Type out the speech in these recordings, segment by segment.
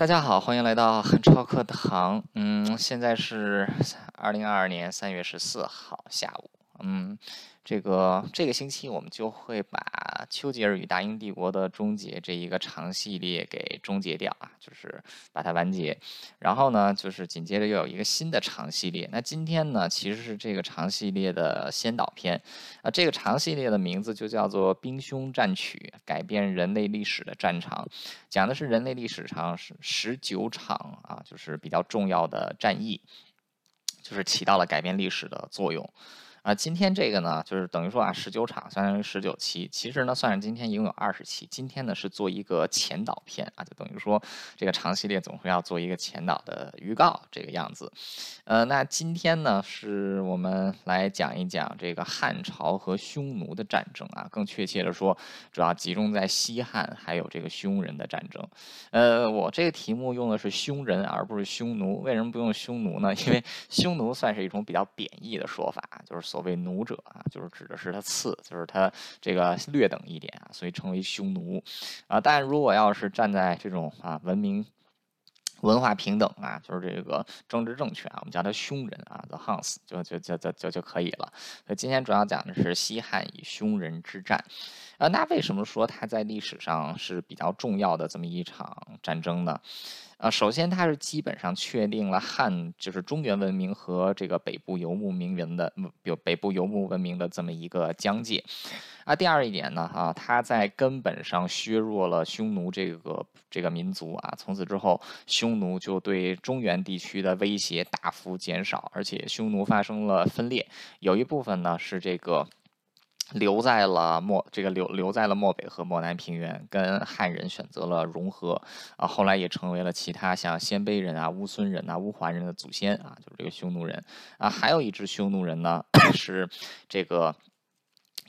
大家好，欢迎来到汉超课堂。嗯，现在是二零二二年三月十四号下午。嗯。这个这个星期我们就会把丘吉尔与大英帝国的终结这一个长系列给终结掉啊，就是把它完结。然后呢，就是紧接着又有一个新的长系列。那今天呢，其实是这个长系列的先导片啊。这个长系列的名字就叫做《冰胸战曲：改变人类历史的战场》，讲的是人类历史上十十九场啊，就是比较重要的战役，就是起到了改变历史的作用。啊，今天这个呢，就是等于说啊，十九场相当于十九期，其实呢，算上今天一共有二十期。今天呢是做一个前导片啊，就等于说这个长系列总会要做一个前导的预告这个样子。呃，那今天呢是我们来讲一讲这个汉朝和匈奴的战争啊，更确切的说，主要集中在西汉还有这个匈人的战争。呃，我这个题目用的是匈人而不是匈奴，为什么不用匈奴呢？因为匈奴算是一种比较贬义的说法，就是。所谓奴者啊，就是指的是他次，就是他这个略等一点啊，所以称为匈奴啊。但如果要是站在这种啊文明、文化平等啊，就是这个政治正确啊，我们叫他匈人啊，the Huns 就就就就就就可以了。那今天主要讲的是西汉与匈人之战啊。那为什么说它在历史上是比较重要的这么一场战争呢？啊，首先它是基本上确定了汉就是中原文明和这个北部游牧民文的，有北部游牧文明的这么一个疆界。啊，第二一点呢，啊，它在根本上削弱了匈奴这个这个民族啊，从此之后，匈奴就对中原地区的威胁大幅减少，而且匈奴发生了分裂，有一部分呢是这个。留在了漠，这个留留在了漠北和漠南平原，跟汉人选择了融合啊，后来也成为了其他像鲜卑人啊、乌孙人啊、乌桓人的祖先啊，就是这个匈奴人啊，还有一支匈奴人呢，是这个。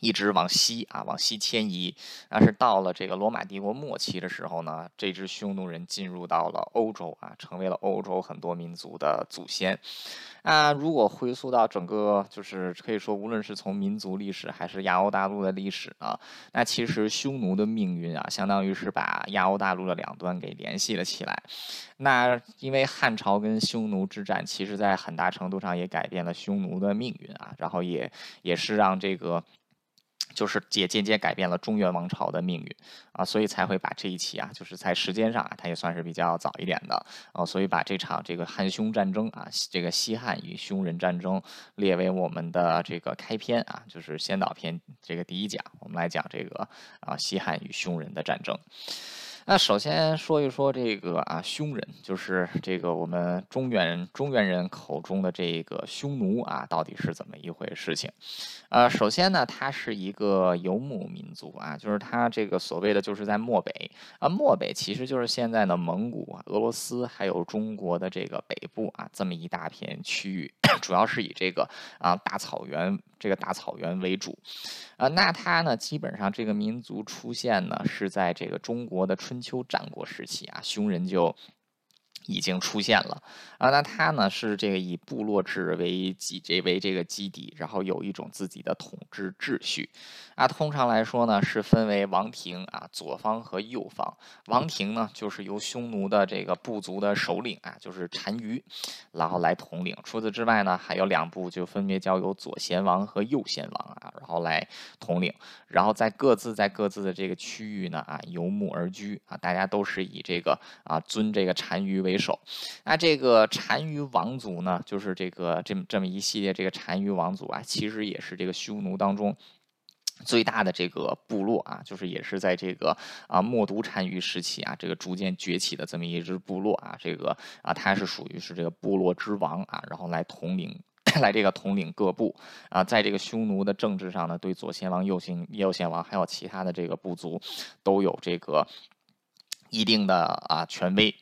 一直往西啊，往西迁移。但是到了这个罗马帝国末期的时候呢，这支匈奴人进入到了欧洲啊，成为了欧洲很多民族的祖先。啊，如果回溯到整个，就是可以说，无论是从民族历史还是亚欧大陆的历史啊，那其实匈奴的命运啊，相当于是把亚欧大陆的两端给联系了起来。那因为汉朝跟匈奴之战，其实在很大程度上也改变了匈奴的命运啊，然后也也是让这个。就是也间接改变了中原王朝的命运啊，所以才会把这一期啊，就是在时间上啊，它也算是比较早一点的啊，所以把这场这个汉匈战争啊，这个西汉与匈人战争列为我们的这个开篇啊，就是先导篇这个第一讲，我们来讲这个啊西汉与匈人的战争。那首先说一说这个啊，匈人就是这个我们中原中原人口中的这个匈奴啊，到底是怎么一回事情？呃，首先呢，它是一个游牧民族啊，就是它这个所谓的就是在漠北啊，漠北其实就是现在的蒙古、俄罗斯还有中国的这个北部啊，这么一大片区域，主要是以这个啊大草原。这个大草原为主，啊，那它呢，基本上这个民族出现呢，是在这个中国的春秋战国时期啊，匈人就。已经出现了啊，那他呢是这个以部落制为基这为这个基底，然后有一种自己的统治秩序啊。通常来说呢是分为王庭啊左方和右方。王庭呢就是由匈奴的这个部族的首领啊，就是单于，然后来统领。除此之外呢还有两部就分别交由左贤王和右贤王啊，然后来统领。然后在各自在各自的这个区域呢啊游牧而居啊，大家都是以这个啊尊这个单于为。为首，那这个单于王族呢，就是这个这么这么一系列这个单于王族啊，其实也是这个匈奴当中最大的这个部落啊，就是也是在这个啊冒独单于时期啊，这个逐渐崛起的这么一支部落啊，这个啊它是属于是这个部落之王啊，然后来统领 来这个统领各部啊，在这个匈奴的政治上呢，对左贤王、右贤右贤王还有其他的这个部族都有这个一定的啊权威。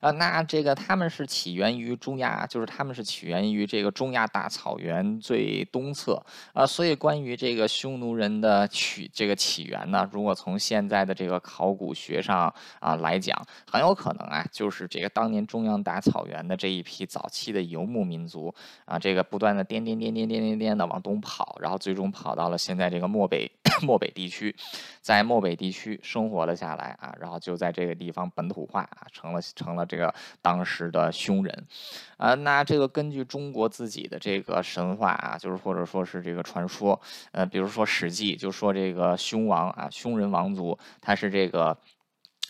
啊，那这个他们是起源于中亚，就是他们是起源于这个中亚大草原最东侧啊，所以关于这个匈奴人的起这个起源呢，如果从现在的这个考古学上啊来讲，很有可能啊，就是这个当年中央大草原的这一批早期的游牧民族啊，这个不断的颠颠颠颠颠颠颠的往东跑，然后最终跑到了现在这个漠北。漠北地区，在漠北地区生活了下来啊，然后就在这个地方本土化啊，成了成了这个当时的匈人。啊，那这个根据中国自己的这个神话啊，就是或者说是这个传说，呃，比如说《史记》就说这个匈王啊，匈人王族，他是这个。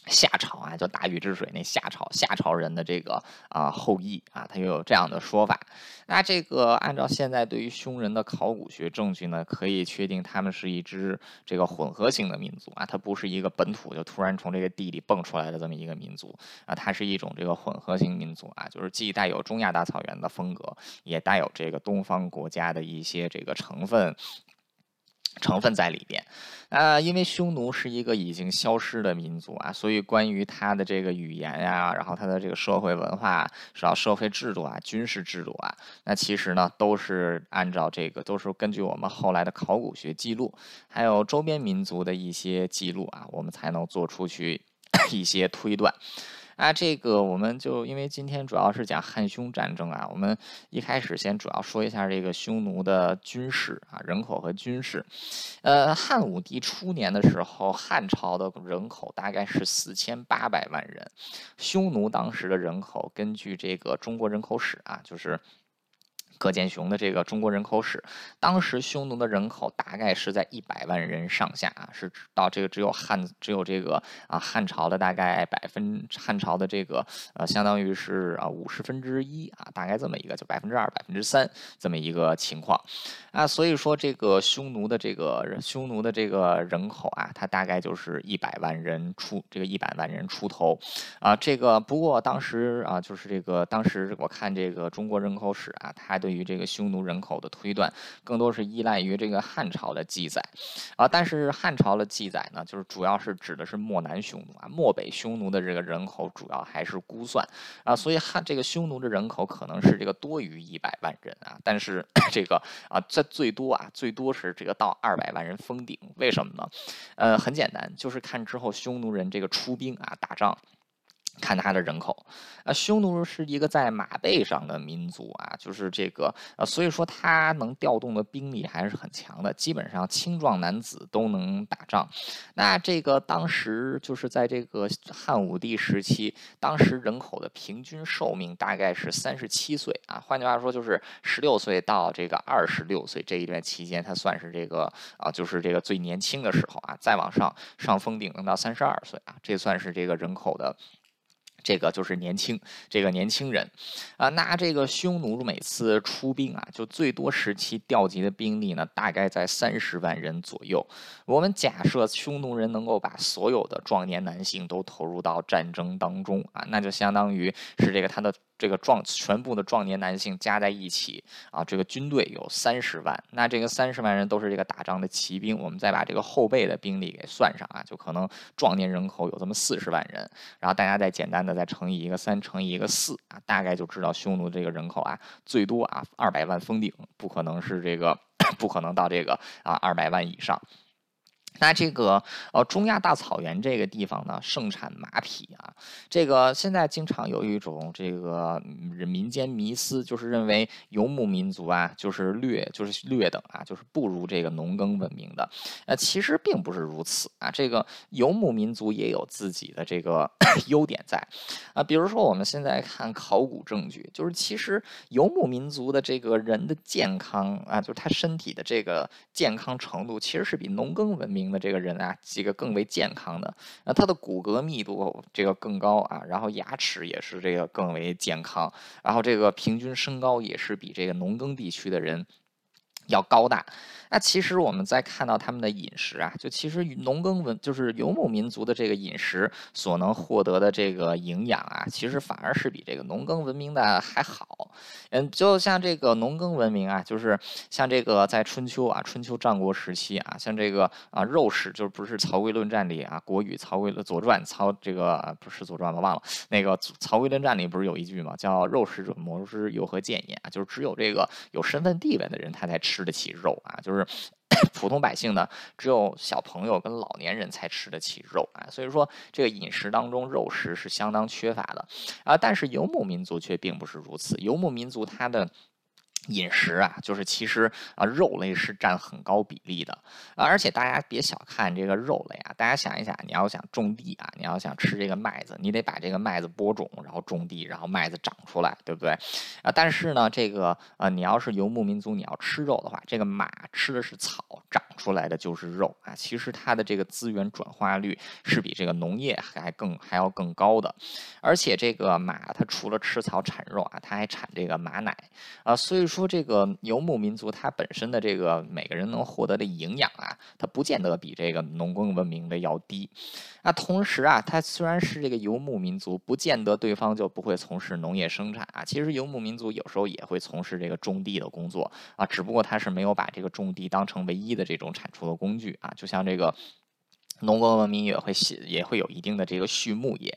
夏朝啊，叫大禹治水那夏朝，夏朝人的这个啊后裔啊，他又有这样的说法。那这个按照现在对于匈人的考古学证据呢，可以确定他们是一支这个混合型的民族啊，它不是一个本土就突然从这个地里蹦出来的这么一个民族啊，它是一种这个混合型民族啊，就是既带有中亚大草原的风格，也带有这个东方国家的一些这个成分。成分在里边，啊，因为匈奴是一个已经消失的民族啊，所以关于他的这个语言呀，然后他的这个社会文化、主要社会制度啊、军事制度啊，那其实呢都是按照这个，都是根据我们后来的考古学记录，还有周边民族的一些记录啊，我们才能做出去 一些推断。啊，这个我们就因为今天主要是讲汉匈战争啊，我们一开始先主要说一下这个匈奴的军事啊，人口和军事。呃，汉武帝初年的时候，汉朝的人口大概是四千八百万人，匈奴当时的人口，根据这个中国人口史啊，就是。葛剑雄的这个中国人口史，当时匈奴的人口大概是在一百万人上下啊，是到这个只有汉只有这个啊汉朝的大概百分汉朝的这个呃相当于是啊五十分之一啊，大概这么一个就百分之二百分之三这么一个情况。啊，所以说这个匈奴的这个匈奴的这个人口啊，它大概就是一百万人出这个一百万人出头。啊，这个不过当时啊就是这个当时我看这个中国人口史啊，它对对于这个匈奴人口的推断，更多是依赖于这个汉朝的记载，啊，但是汉朝的记载呢，就是主要是指的是漠南匈奴啊，漠北匈奴的这个人口主要还是估算啊，所以汉这个匈奴的人口可能是这个多于一百万人啊，但是 这个啊，在最多啊，最多是这个到二百万人封顶，为什么呢？呃，很简单，就是看之后匈奴人这个出兵啊，打仗。看他的人口，啊，匈奴是一个在马背上的民族啊，就是这个，呃，所以说他能调动的兵力还是很强的，基本上青壮男子都能打仗。那这个当时就是在这个汉武帝时期，当时人口的平均寿命大概是三十七岁啊，换句话说就是十六岁到这个二十六岁这一段期间，他算是这个啊，就是这个最年轻的时候啊，再往上上封顶能到三十二岁啊，这算是这个人口的。这个就是年轻，这个年轻人，啊，那这个匈奴每次出兵啊，就最多时期调集的兵力呢，大概在三十万人左右。我们假设匈奴人能够把所有的壮年男性都投入到战争当中啊，那就相当于是这个他的。这个壮全部的壮年男性加在一起啊，这个军队有三十万。那这个三十万人都是这个打仗的骑兵。我们再把这个后备的兵力给算上啊，就可能壮年人口有这么四十万人。然后大家再简单的再乘以一个三，乘以一个四啊，大概就知道匈奴这个人口啊，最多啊二百万封顶，不可能是这个，不可能到这个啊二百万以上。那这个呃，中亚大草原这个地方呢，盛产马匹啊。这个现在经常有一种这个民间迷思，就是认为游牧民族啊，就是略就是略等啊，就是不如这个农耕文明的。呃，其实并不是如此啊。这个游牧民族也有自己的这个 优点在啊。比如说我们现在看考古证据，就是其实游牧民族的这个人的健康啊，就是他身体的这个健康程度，其实是比农耕文明。的这个人啊，几个更为健康的，那他的骨骼密度这个更高啊，然后牙齿也是这个更为健康，然后这个平均身高也是比这个农耕地区的人要高大。那其实我们在看到他们的饮食啊，就其实农耕文就是游牧民族的这个饮食所能获得的这个营养啊，其实反而是比这个农耕文明的还好。嗯，就像这个农耕文明啊，就是像这个在春秋啊，春秋战国时期啊，像这个啊肉食，就是不是《曹刿论战》里啊，《国语》《曹刿的左传》曹这个不是《左传》吧忘了，那个《曹刿论战》里不是有一句嘛，叫“肉食者谋之，有何见也”，啊，就是只有这个有身份地位的人，他才吃得起肉啊，就是。普通百姓呢，只有小朋友跟老年人才吃得起肉啊，所以说这个饮食当中肉食是相当缺乏的啊。但是游牧民族却并不是如此，游牧民族它的。饮食啊，就是其实啊，肉类是占很高比例的，而且大家别小看这个肉类啊，大家想一想，你要想种地啊，你要想吃这个麦子，你得把这个麦子播种，然后种地，然后麦子长出来，对不对啊？但是呢，这个呃，你要是游牧民族，你要吃肉的话，这个马吃的是草，长出来的就是肉啊。其实它的这个资源转化率是比这个农业还更还要更高的，而且这个马它除了吃草产肉啊，它还产这个马奶啊，所以说。说这个游牧民族，它本身的这个每个人能获得的营养啊，它不见得比这个农耕文明的要低。那同时啊，它虽然是这个游牧民族，不见得对方就不会从事农业生产啊。其实游牧民族有时候也会从事这个种地的工作啊，只不过他是没有把这个种地当成唯一的这种产出的工具啊，就像这个。农耕文明也会写也会有一定的这个畜牧业，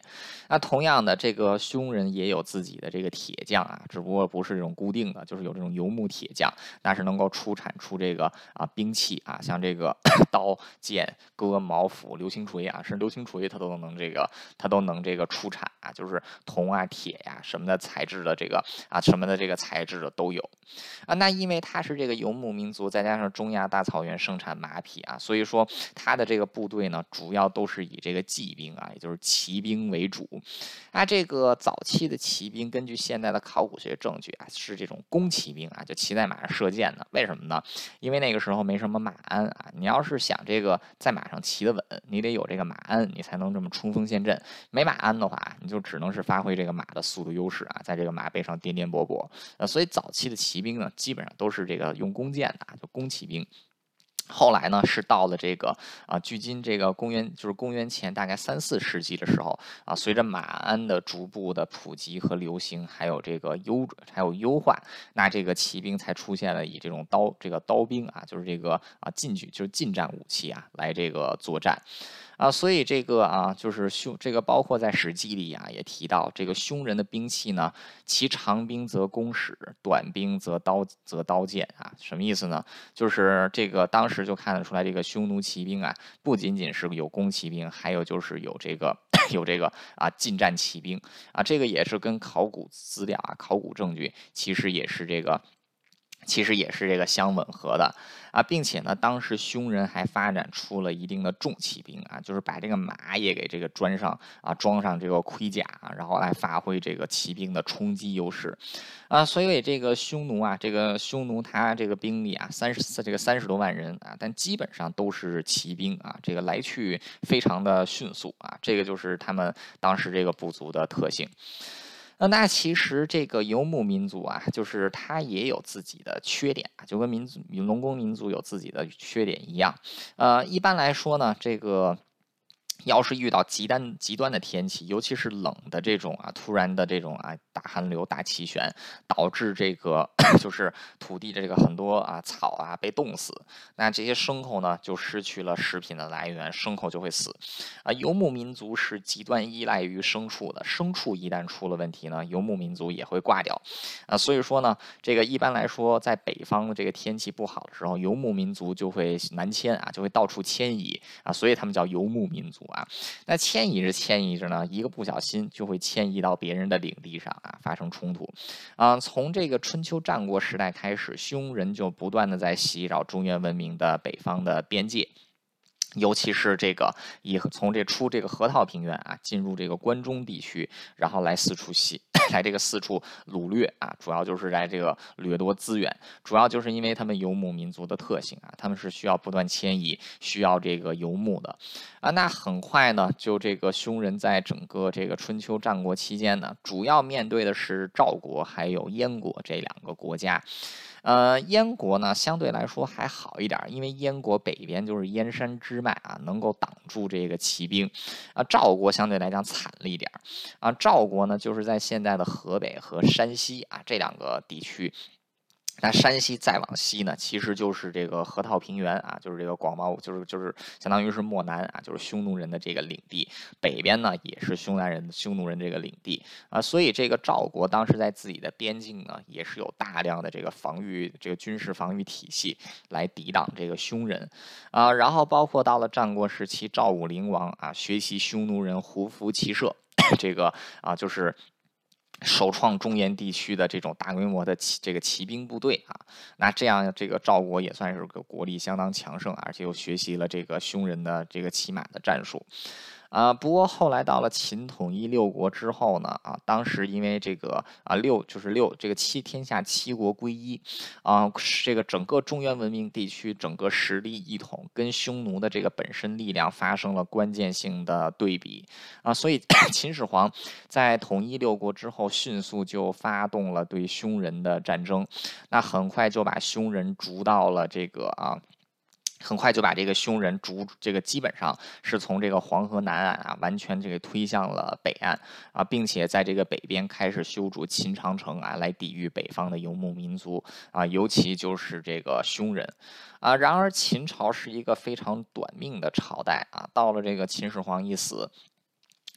那同样的，这个匈人也有自己的这个铁匠啊，只不过不是这种固定的，就是有这种游牧铁匠，那是能够出产出这个啊兵器啊，像这个 刀剑戈矛斧流星锤啊，是流星锤它都能这个它都能这个出产啊，就是铜啊铁呀什么的材质的这个啊什么的这个材质的都有啊。那因为它是这个游牧民族，再加上中亚大草原盛产马匹啊，所以说它的这个部队。呢，主要都是以这个骑兵啊，也就是骑兵为主。啊，这个早期的骑兵，根据现在的考古学证据啊，是这种弓骑兵啊，就骑在马上射箭的。为什么呢？因为那个时候没什么马鞍啊。你要是想这个在马上骑得稳，你得有这个马鞍，你才能这么冲锋陷阵。没马鞍的话，你就只能是发挥这个马的速度优势啊，在这个马背上颠颠簸簸。呃，所以早期的骑兵呢，基本上都是这个用弓箭的，啊就弓骑兵。后来呢，是到了这个啊，距今这个公元就是公元前大概三四世纪的时候啊，随着马鞍的逐步的普及和流行，还有这个优还有优化，那这个骑兵才出现了以这种刀这个刀兵啊，就是这个啊近距就是近战武器啊来这个作战。啊，所以这个啊，就是匈这个包括在《史记》里啊，也提到这个匈人的兵器呢，其长兵则弓矢，短兵则刀则刀剑啊。什么意思呢？就是这个当时就看得出来，这个匈奴骑兵啊，不仅仅是有弓骑兵，还有就是有这个 有这个啊近战骑兵啊。这个也是跟考古资料啊、考古证据其实也是这个。其实也是这个相吻合的啊，并且呢，当时匈人还发展出了一定的重骑兵啊，就是把这个马也给这个装上啊，装上这个盔甲，然后来发挥这个骑兵的冲击优势啊。所以这个匈奴啊，这个匈奴他这个兵力啊，三十这个三十多万人啊，但基本上都是骑兵啊，这个来去非常的迅速啊，这个就是他们当时这个部族的特性。那其实这个游牧民族啊，就是它也有自己的缺点啊，就跟民族农耕民族有自己的缺点一样。呃，一般来说呢，这个。要是遇到极端极端的天气，尤其是冷的这种啊，突然的这种啊大寒流、大气旋，导致这个 就是土地的这个很多啊草啊被冻死，那这些牲口呢就失去了食品的来源，牲口就会死。啊，游牧民族是极端依赖于牲畜的，牲畜一旦出了问题呢，游牧民族也会挂掉。啊，所以说呢，这个一般来说，在北方这个天气不好的时候，游牧民族就会南迁啊，就会到处迁移啊，所以他们叫游牧民族。啊，那迁移着迁移着呢，一个不小心就会迁移到别人的领地上啊，发生冲突。啊，从这个春秋战国时代开始，匈人就不断的在袭扰中原文明的北方的边界。尤其是这个以从这出这个河套平原啊，进入这个关中地区，然后来四处袭，来这个四处掳掠啊，主要就是来这个掠夺资源，主要就是因为他们游牧民族的特性啊，他们是需要不断迁移，需要这个游牧的啊。那很快呢，就这个匈人在整个这个春秋战国期间呢，主要面对的是赵国还有燕国这两个国家。呃，燕国呢相对来说还好一点，因为燕国北边就是燕山支脉啊，能够挡住这个骑兵。啊，赵国相对来讲惨了一点啊，赵国呢就是在现在的河北和山西啊这两个地区。那山西再往西呢，其实就是这个河套平原啊，就是这个广袤，就是就是相当于是漠南啊，就是匈奴人的这个领地。北边呢也是匈奴人、匈奴人这个领地啊，所以这个赵国当时在自己的边境呢，也是有大量的这个防御、这个军事防御体系来抵挡这个匈人啊。然后包括到了战国时期，赵武灵王啊学习匈奴人胡服骑射，这个啊就是。首创中原地区的这种大规模的骑这个骑兵部队啊，那这样这个赵国也算是个国力相当强盛，而且又学习了这个匈人的这个骑马的战术。啊，不过后来到了秦统一六国之后呢，啊，当时因为这个啊六就是六这个七天下七国归一，啊，这个整个中原文明地区整个实力一统，跟匈奴的这个本身力量发生了关键性的对比，啊，所以 秦始皇在统一六国之后，迅速就发动了对匈人的战争，那很快就把匈人逐到了这个啊。很快就把这个匈人逐这个基本上是从这个黄河南岸啊，完全这个推向了北岸啊，并且在这个北边开始修筑秦长城啊，来抵御北方的游牧民族啊，尤其就是这个匈人啊。然而秦朝是一个非常短命的朝代啊，到了这个秦始皇一死。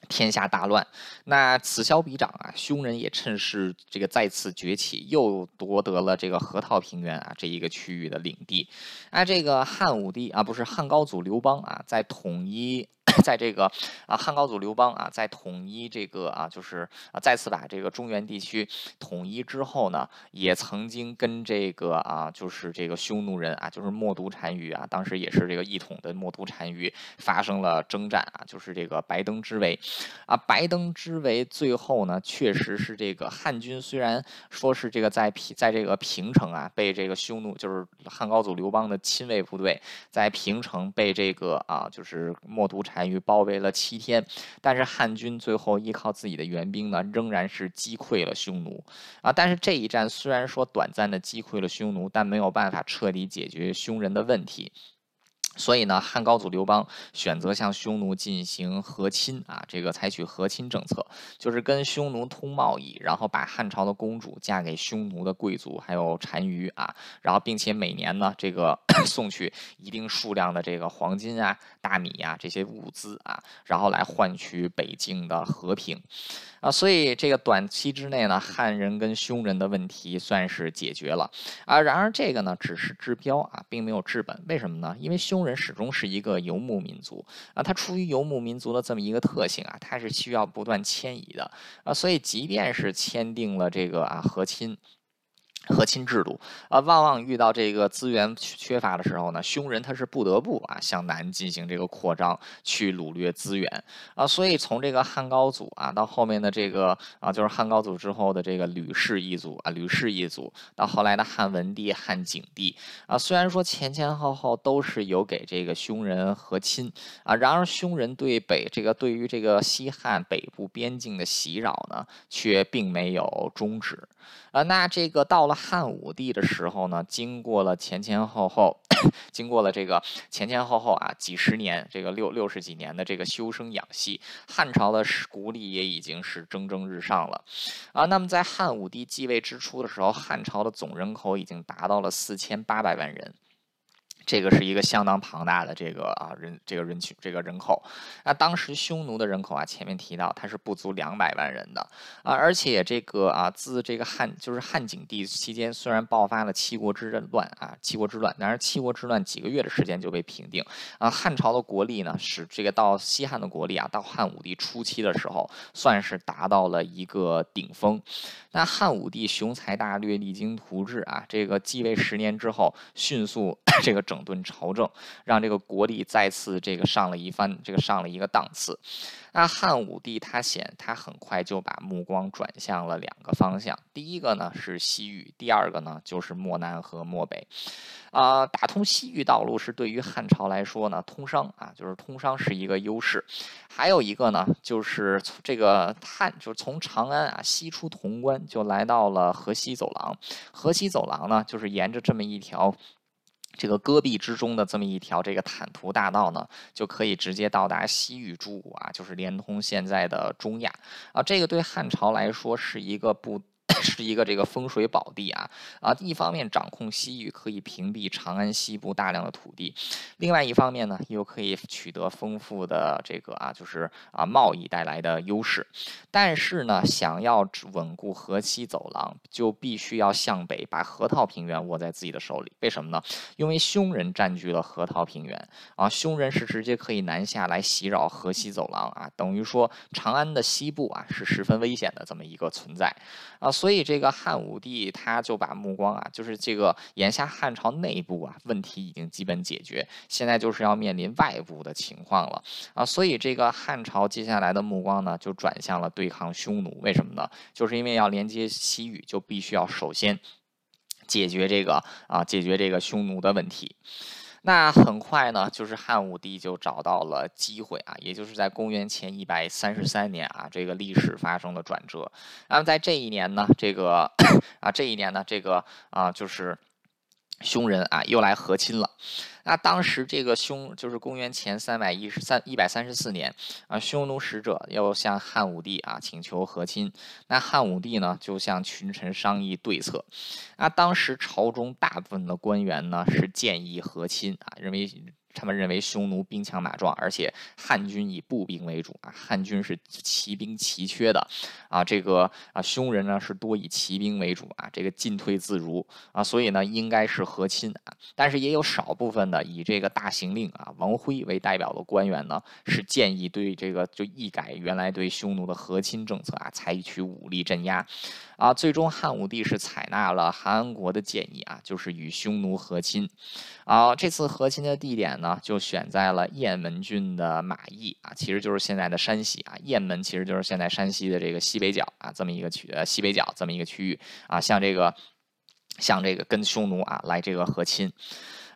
天下大乱，那此消彼长啊，匈人也趁势这个再次崛起，又夺得了这个河套平原啊这一个区域的领地。啊，这个汉武帝啊，不是汉高祖刘邦啊，在统一。在这个啊汉高祖刘邦啊，在统一这个啊，就是啊再次把这个中原地区统一之后呢，也曾经跟这个啊，就是这个匈奴人啊，就是冒顿单于啊，当时也是这个一统的冒顿单于发生了征战啊，就是这个白登之围啊，白登之围最后呢，确实是这个汉军虽然说是这个在平在这个平城啊，被这个匈奴就是汉高祖刘邦的亲卫部队在平城被这个啊，就是冒顿单。于包围了七天，但是汉军最后依靠自己的援兵呢，仍然是击溃了匈奴啊。但是这一战虽然说短暂的击溃了匈奴，但没有办法彻底解决匈人的问题。所以呢，汉高祖刘邦选择向匈奴进行和亲啊，这个采取和亲政策，就是跟匈奴通贸易，然后把汉朝的公主嫁给匈奴的贵族还有单于啊，然后并且每年呢，这个 送去一定数量的这个黄金啊、大米啊这些物资啊，然后来换取北境的和平。啊，所以这个短期之内呢，汉人跟匈人的问题算是解决了啊。然而这个呢，只是治标啊，并没有治本。为什么呢？因为匈人始终是一个游牧民族啊，他出于游牧民族的这么一个特性啊，他是需要不断迁移的啊。所以即便是签订了这个啊和亲。和亲制度啊，往往遇到这个资源缺乏的时候呢，匈人他是不得不啊向南进行这个扩张，去掳掠资源啊。所以从这个汉高祖啊，到后面的这个啊，就是汉高祖之后的这个吕氏一族啊，吕氏一族，到后来的汉文帝、汉景帝啊，虽然说前前后后都是有给这个匈人和亲啊，然而匈人对北这个对于这个西汉北部边境的袭扰呢，却并没有终止啊。那这个到了。汉武帝的时候呢，经过了前前后后，经过了这个前前后后啊几十年，这个六六十几年的这个修身养息，汉朝的国力也已经是蒸蒸日上了啊。那么在汉武帝继位之初的时候，汉朝的总人口已经达到了四千八百万人。这个是一个相当庞大的这个啊人这个人群这个人口，那当时匈奴的人口啊，前面提到它是不足两百万人的啊，而且这个啊自这个汉就是汉景帝期间，虽然爆发了七国之乱啊七国之乱，但是七国之乱几个月的时间就被平定啊，汉朝的国力呢是这个到西汉的国力啊，到汉武帝初期的时候，算是达到了一个顶峰。那汉武帝雄才大略，励精图治啊，这个继位十年之后，迅速 这个整。整顿朝政，让这个国力再次这个上了一番，这个上了一个档次。那汉武帝他显他很快就把目光转向了两个方向，第一个呢是西域，第二个呢就是漠南和漠北。啊，打通西域道路是对于汉朝来说呢，通商啊，就是通商是一个优势。还有一个呢，就是这个汉就是从长安啊西出潼关，就来到了河西走廊。河西走廊呢，就是沿着这么一条。这个戈壁之中的这么一条这个坦途大道呢，就可以直接到达西域诸国啊，就是连通现在的中亚啊。这个对汉朝来说是一个不。是一个这个风水宝地啊啊！一方面掌控西域，可以屏蔽长安西部大量的土地；另外一方面呢，又可以取得丰富的这个啊，就是啊贸易带来的优势。但是呢，想要稳固河西走廊，就必须要向北把河套平原握在自己的手里。为什么呢？因为匈人占据了河套平原啊，匈人是直接可以南下来袭扰河西走廊啊，等于说长安的西部啊是十分危险的这么一个存在啊，所以这个汉武帝他就把目光啊，就是这个眼下汉朝内部啊问题已经基本解决，现在就是要面临外部的情况了啊，所以这个汉朝接下来的目光呢就转向了对抗匈奴，为什么呢？就是因为要连接西域，就必须要首先解决这个啊，解决这个匈奴的问题。那很快呢，就是汉武帝就找到了机会啊，也就是在公元前一百三十三年啊，这个历史发生了转折。那么在这一年呢，这个 啊，这一年呢，这个啊，就是匈人啊又来和亲了。那当时这个匈就是公元前三百一十三一百三十四年啊，匈奴使者要向汉武帝啊请求和亲。那汉武帝呢就向群臣商议对策。那当时朝中大部分的官员呢是建议和亲啊，认为。他们认为匈奴兵强马壮，而且汉军以步兵为主啊，汉军是骑兵奇缺的啊，这个啊匈人呢是多以骑兵为主啊，这个进退自如啊，所以呢应该是和亲啊，但是也有少部分的以这个大行令啊王辉为代表的官员呢是建议对这个就一改原来对匈奴的和亲政策啊，采取武力镇压啊，最终汉武帝是采纳了韩安国的建议啊，就是与匈奴和亲啊，这次和亲的地点。呢，就选在了雁门郡的马邑啊，其实就是现在的山西啊。雁门其实就是现在山西的这个西北角啊，这么一个区呃西北角这么一个区域啊，像这个像这个跟匈奴啊来这个和亲。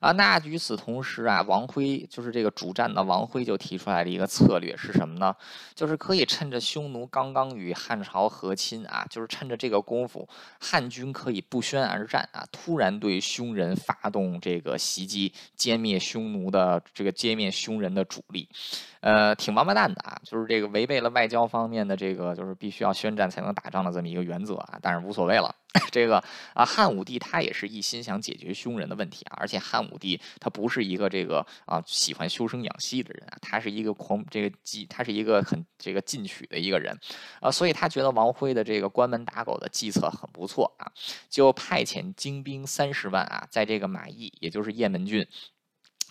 啊，那与此同时啊，王辉就是这个主战的王辉就提出来了一个策略是什么呢？就是可以趁着匈奴刚刚与汉朝和亲啊，就是趁着这个功夫，汉军可以不宣而战啊，突然对匈人发动这个袭击，歼灭匈奴的这个歼灭匈人的主力。呃，挺王八蛋的啊，就是这个违背了外交方面的这个，就是必须要宣战才能打仗的这么一个原则啊。但是无所谓了，这个啊，汉武帝他也是一心想解决匈人的问题啊。而且汉武帝他不是一个这个啊喜欢修身养息的人啊，他是一个狂这个激，他是一个很这个进取的一个人啊，所以他觉得王辉的这个关门打狗的计策很不错啊，就派遣精兵三十万啊，在这个马邑，也就是雁门郡。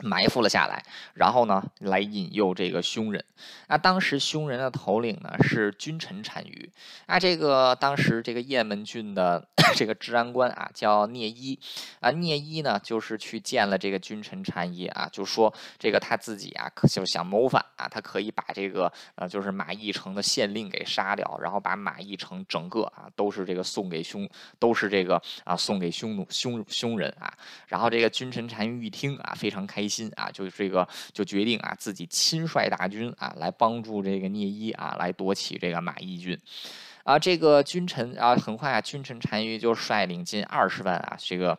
埋伏了下来，然后呢，来引诱这个匈人。啊，当时匈人的头领呢是君臣单于。啊，这个当时这个雁门郡的 这个治安官啊叫聂一。啊，聂一呢就是去见了这个君臣单于啊，就说这个他自己啊就想谋反啊，他可以把这个呃就是马邑城的县令给杀掉，然后把马邑城整个啊都是这个送给匈，都是这个啊送给匈奴匈匈人啊。然后这个君臣单于一听啊，非常开。心心啊，就这个就决定啊，自己亲率大军啊，来帮助这个聂一啊，来夺取这个马邑郡啊。这个君臣啊，很快啊，君臣单于就率领近二十万啊，这个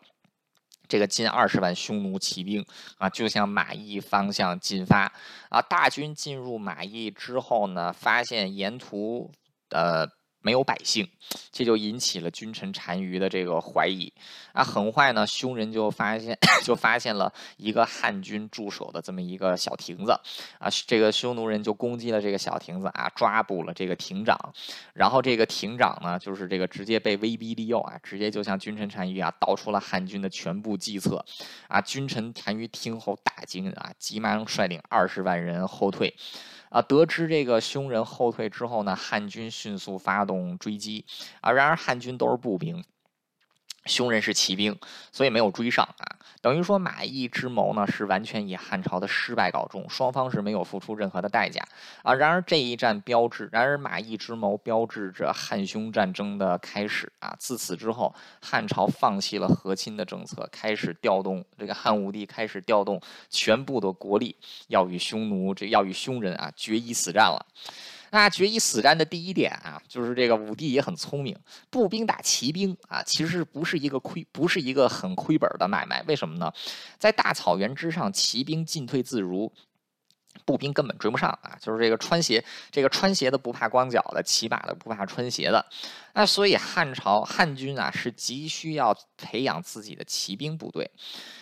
这个近二十万匈奴骑兵啊，就向马邑方向进发啊。大军进入马邑之后呢，发现沿途呃。没有百姓，这就引起了君臣单于的这个怀疑啊。很快呢，匈人就发现 就发现了一个汉军驻守的这么一个小亭子啊。这个匈奴人就攻击了这个小亭子啊，抓捕了这个亭长。然后这个亭长呢，就是这个直接被威逼利诱啊，直接就向君臣单于啊道出了汉军的全部计策啊。君臣单于听后大惊啊，急忙率领二十万人后退。啊，得知这个匈人后退之后呢，汉军迅速发动追击啊。然而汉军都是步兵。匈人是骑兵，所以没有追上啊。等于说马邑之谋呢，是完全以汉朝的失败告终，双方是没有付出任何的代价啊。然而这一战标志，然而马邑之谋标志着汉匈战争的开始啊。自此之后，汉朝放弃了和亲的政策，开始调动这个汉武帝开始调动全部的国力，要与匈奴这要与匈人啊决一死战了。那决一死战的第一点啊，就是这个武帝也很聪明，步兵打骑兵啊，其实不是一个亏，不是一个很亏本的买卖。为什么呢？在大草原之上，骑兵进退自如。步兵根本追不上啊！就是这个穿鞋，这个穿鞋的不怕光脚的，骑马的不怕穿鞋的。那所以汉朝汉军啊，是急需要培养自己的骑兵部队。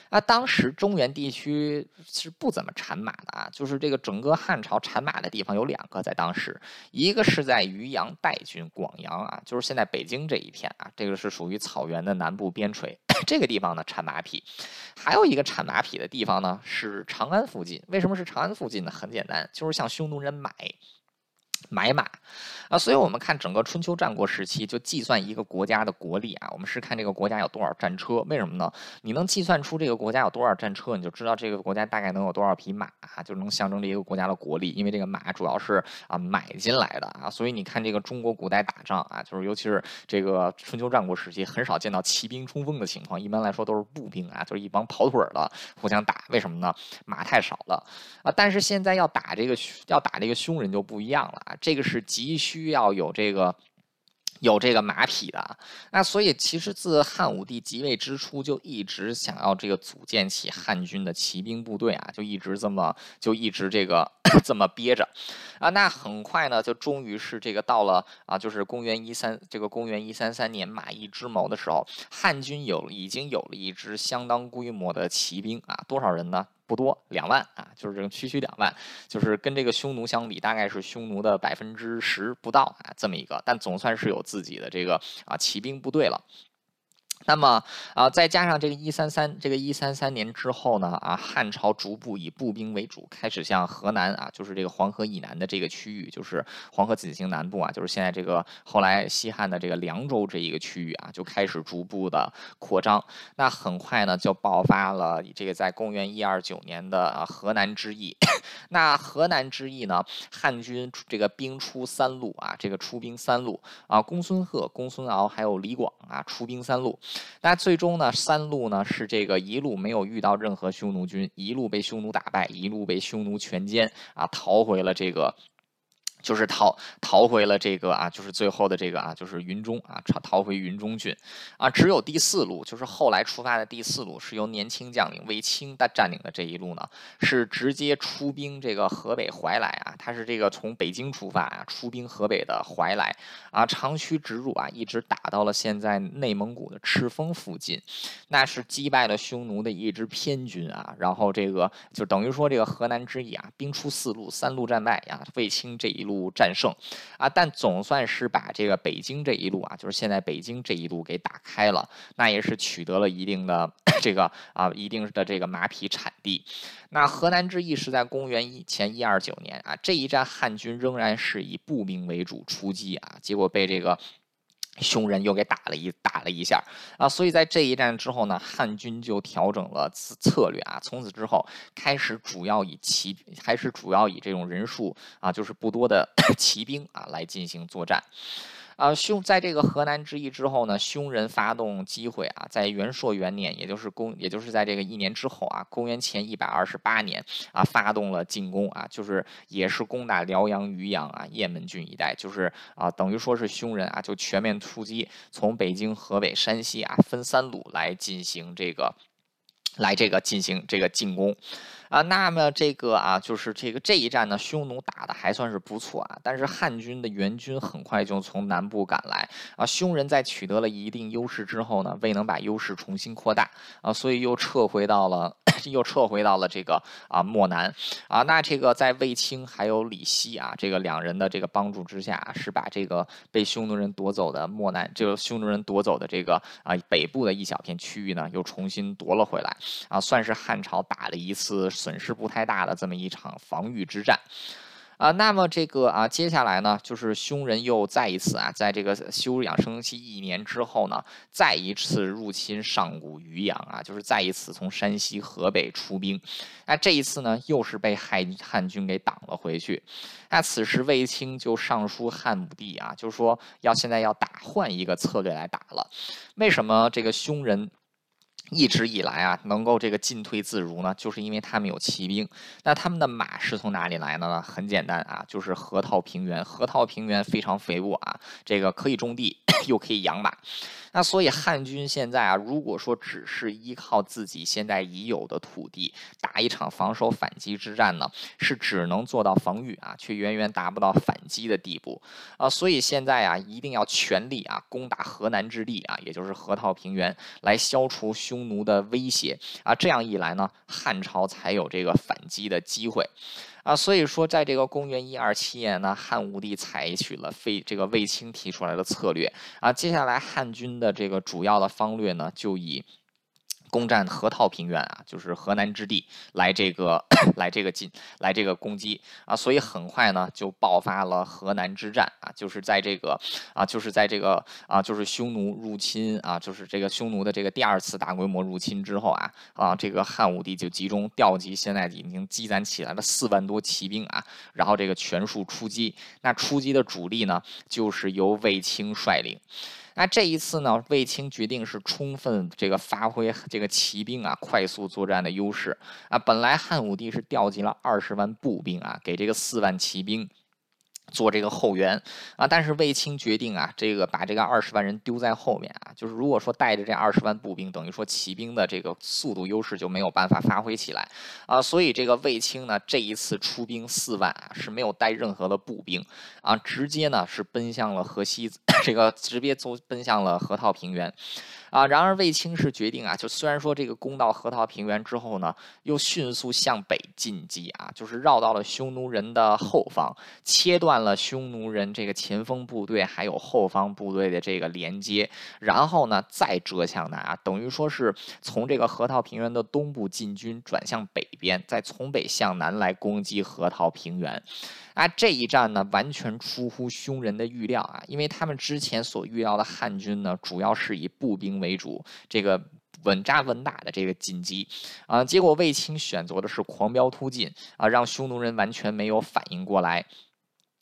那当时中原地区是不怎么产马的啊，就是这个整个汉朝产马的地方有两个，在当时，一个是在渔阳代郡广阳啊，就是现在北京这一片啊，这个是属于草原的南部边陲，这个地方呢产马匹，还有一个产马匹的地方呢是长安附近。为什么是长安附近呢？很简单，就是向匈奴人买。买马啊，所以我们看整个春秋战国时期，就计算一个国家的国力啊，我们是看这个国家有多少战车。为什么呢？你能计算出这个国家有多少战车，你就知道这个国家大概能有多少匹马，就能象征着一个国家的国力。因为这个马主要是啊买进来的啊，所以你看这个中国古代打仗啊，就是尤其是这个春秋战国时期，很少见到骑兵冲锋的情况，一般来说都是步兵啊，就是一帮跑腿的互相打。为什么呢？马太少了啊。但是现在要打这个要打这个匈人就不一样了啊。这个是急需要有这个有这个马匹的。啊，那所以其实自汉武帝即位之初就一直想要这个组建起汉军的骑兵部队啊，就一直这么就一直这个 这么憋着啊。那很快呢，就终于是这个到了啊，就是公元一三这个公元一三三年马邑之谋的时候，汉军有已经有了一支相当规模的骑兵啊，多少人呢？不多，两万啊，就是这个区区两万，就是跟这个匈奴相比，大概是匈奴的百分之十不到啊，这么一个，但总算是有自己的这个啊骑兵部队了。那么啊，再加上这个一三三，这个一三三年之后呢，啊，汉朝逐步以步兵为主，开始向河南啊，就是这个黄河以南的这个区域，就是黄河子行南部啊，就是现在这个后来西汉的这个凉州这一个区域啊，就开始逐步的扩张。那很快呢，就爆发了这个在公元一二九年的河南之役。那河南之役呢，汉军这个兵出三路啊，这个出兵三路啊，公孙贺、公孙敖还有李广啊，出兵三路。那最终呢，三路呢是这个一路没有遇到任何匈奴军，一路被匈奴打败，一路被匈奴全歼啊，逃回了这个。就是逃逃回了这个啊，就是最后的这个啊，就是云中啊，逃逃回云中郡啊。只有第四路，就是后来出发的第四路，是由年轻将领卫青他占领的这一路呢，是直接出兵这个河北怀来啊。他是这个从北京出发啊，出兵河北的怀来啊，长驱直入啊，一直打到了现在内蒙古的赤峰附近，那是击败了匈奴的一支偏军啊。然后这个就等于说这个河南之役啊，兵出四路，三路战败呀，卫青这一路。战胜啊，但总算是把这个北京这一路啊，就是现在北京这一路给打开了，那也是取得了一定的 这个啊，一定的这个马匹产地。那河南之役是在公元前一二九年啊，这一战汉军仍然是以步兵为主出击啊，结果被这个。匈人又给打了一打了一下啊，所以在这一战之后呢，汉军就调整了策策略啊，从此之后开始主要以骑，还是主要以这种人数啊，就是不多的 骑兵啊来进行作战。啊，匈在这个河南之役之后呢，匈人发动机会啊，在元朔元年，也就是公，也就是在这个一年之后啊，公元前一百二十八年啊，发动了进攻啊，就是也是攻打辽阳、渔阳啊、雁门郡一带，就是啊，等于说是匈人啊，就全面出击，从北京、河北、山西啊，分三路来进行这个。来这个进行这个进攻，啊，那么这个啊，就是这个这一战呢，匈奴打的还算是不错啊，但是汉军的援军很快就从南部赶来啊，匈人在取得了一定优势之后呢，未能把优势重新扩大啊，所以又撤回到了。又撤回到了这个啊漠南啊，那这个在卫青还有李希啊这个两人的这个帮助之下，是把这个被匈奴人夺走的漠南，这个匈奴人夺走的这个啊北部的一小片区域呢，又重新夺了回来啊，算是汉朝打了一次损失不太大的这么一场防御之战。啊，那么这个啊，接下来呢，就是匈人又再一次啊，在这个休养生息一年之后呢，再一次入侵上古渔阳啊，就是再一次从山西、河北出兵。那这一次呢，又是被汉汉军给挡了回去。那此时卫青就上书汉武帝啊，就说要现在要打换一个策略来打了。为什么这个匈人？一直以来啊，能够这个进退自如呢，就是因为他们有骑兵。那他们的马是从哪里来的呢？很简单啊，就是河套平原。河套平原非常肥沃啊，这个可以种地，又可以养马。那所以汉军现在啊，如果说只是依靠自己现在已有的土地打一场防守反击之战呢，是只能做到防御啊，却远远达不到反击的地步啊。所以现在啊，一定要全力啊攻打河南之地啊，也就是河套平原，来消除匈奴的威胁啊。这样一来呢，汉朝才有这个反击的机会。啊，所以说，在这个公元一二七年呢，汉武帝采取了废这个卫青提出来的策略啊，接下来汉军的这个主要的方略呢，就以。攻占河套平原啊，就是河南之地，来这个 来这个进来这个攻击啊，所以很快呢就爆发了河南之战啊，就是在这个啊，就是在这个啊，就是匈奴入侵啊，就是这个匈奴的这个第二次大规模入侵之后啊啊，这个汉武帝就集中调集现在已经积攒起来了四万多骑兵啊，然后这个全数出击。那出击的主力呢，就是由卫青率领。那这一次呢，卫青决定是充分这个发挥这个骑兵啊快速作战的优势啊。本来汉武帝是调集了二十万步兵啊，给这个四万骑兵。做这个后援。啊，但是卫青决定啊，这个把这个二十万人丢在后面啊，就是如果说带着这二十万步兵，等于说骑兵的这个速度优势就没有办法发挥起来。啊，所以这个卫青呢，这一次出兵四万啊，是没有带任何的步兵。啊，直接呢是奔向了河西，这个直接走奔向了河套平原。啊，然而卫青是决定啊，就虽然说这个攻到河套平原之后呢，又迅速向北进击啊，就是绕到了匈奴人的后方，切断了匈奴人这个前锋部队还有后方部队的这个连接，然后呢再折向南啊，等于说是从这个河套平原的东部进军，转向北边，再从北向南来攻击河套平原。啊，这一战呢，完全出乎匈人的预料啊，因为他们之前所遇到的汉军呢，主要是以步兵为主，这个稳扎稳打的这个进击啊，结果卫青选择的是狂飙突进啊，让匈奴人完全没有反应过来。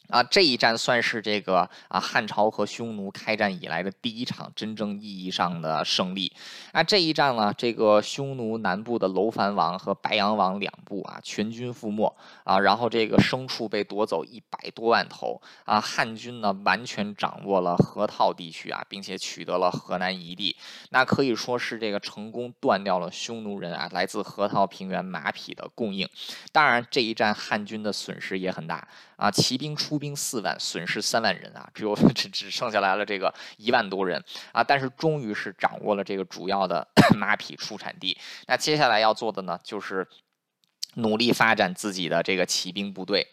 啊，这一战算是这个啊汉朝和匈奴开战以来的第一场真正意义上的胜利。啊，这一战呢，这个匈奴南部的楼烦王和白羊王两部啊全军覆没啊，然后这个牲畜被夺走一百多万头啊，汉军呢完全掌握了河套地区啊，并且取得了河南一地，那可以说是这个成功断掉了匈奴人啊来自河套平原马匹的供应。当然，这一战汉军的损失也很大啊，骑兵出。出兵四万，损失三万人啊，只有 只只剩下来了这个一万多人啊，但是终于是掌握了这个主要的 马匹出产地。那接下来要做的呢，就是努力发展自己的这个骑兵部队。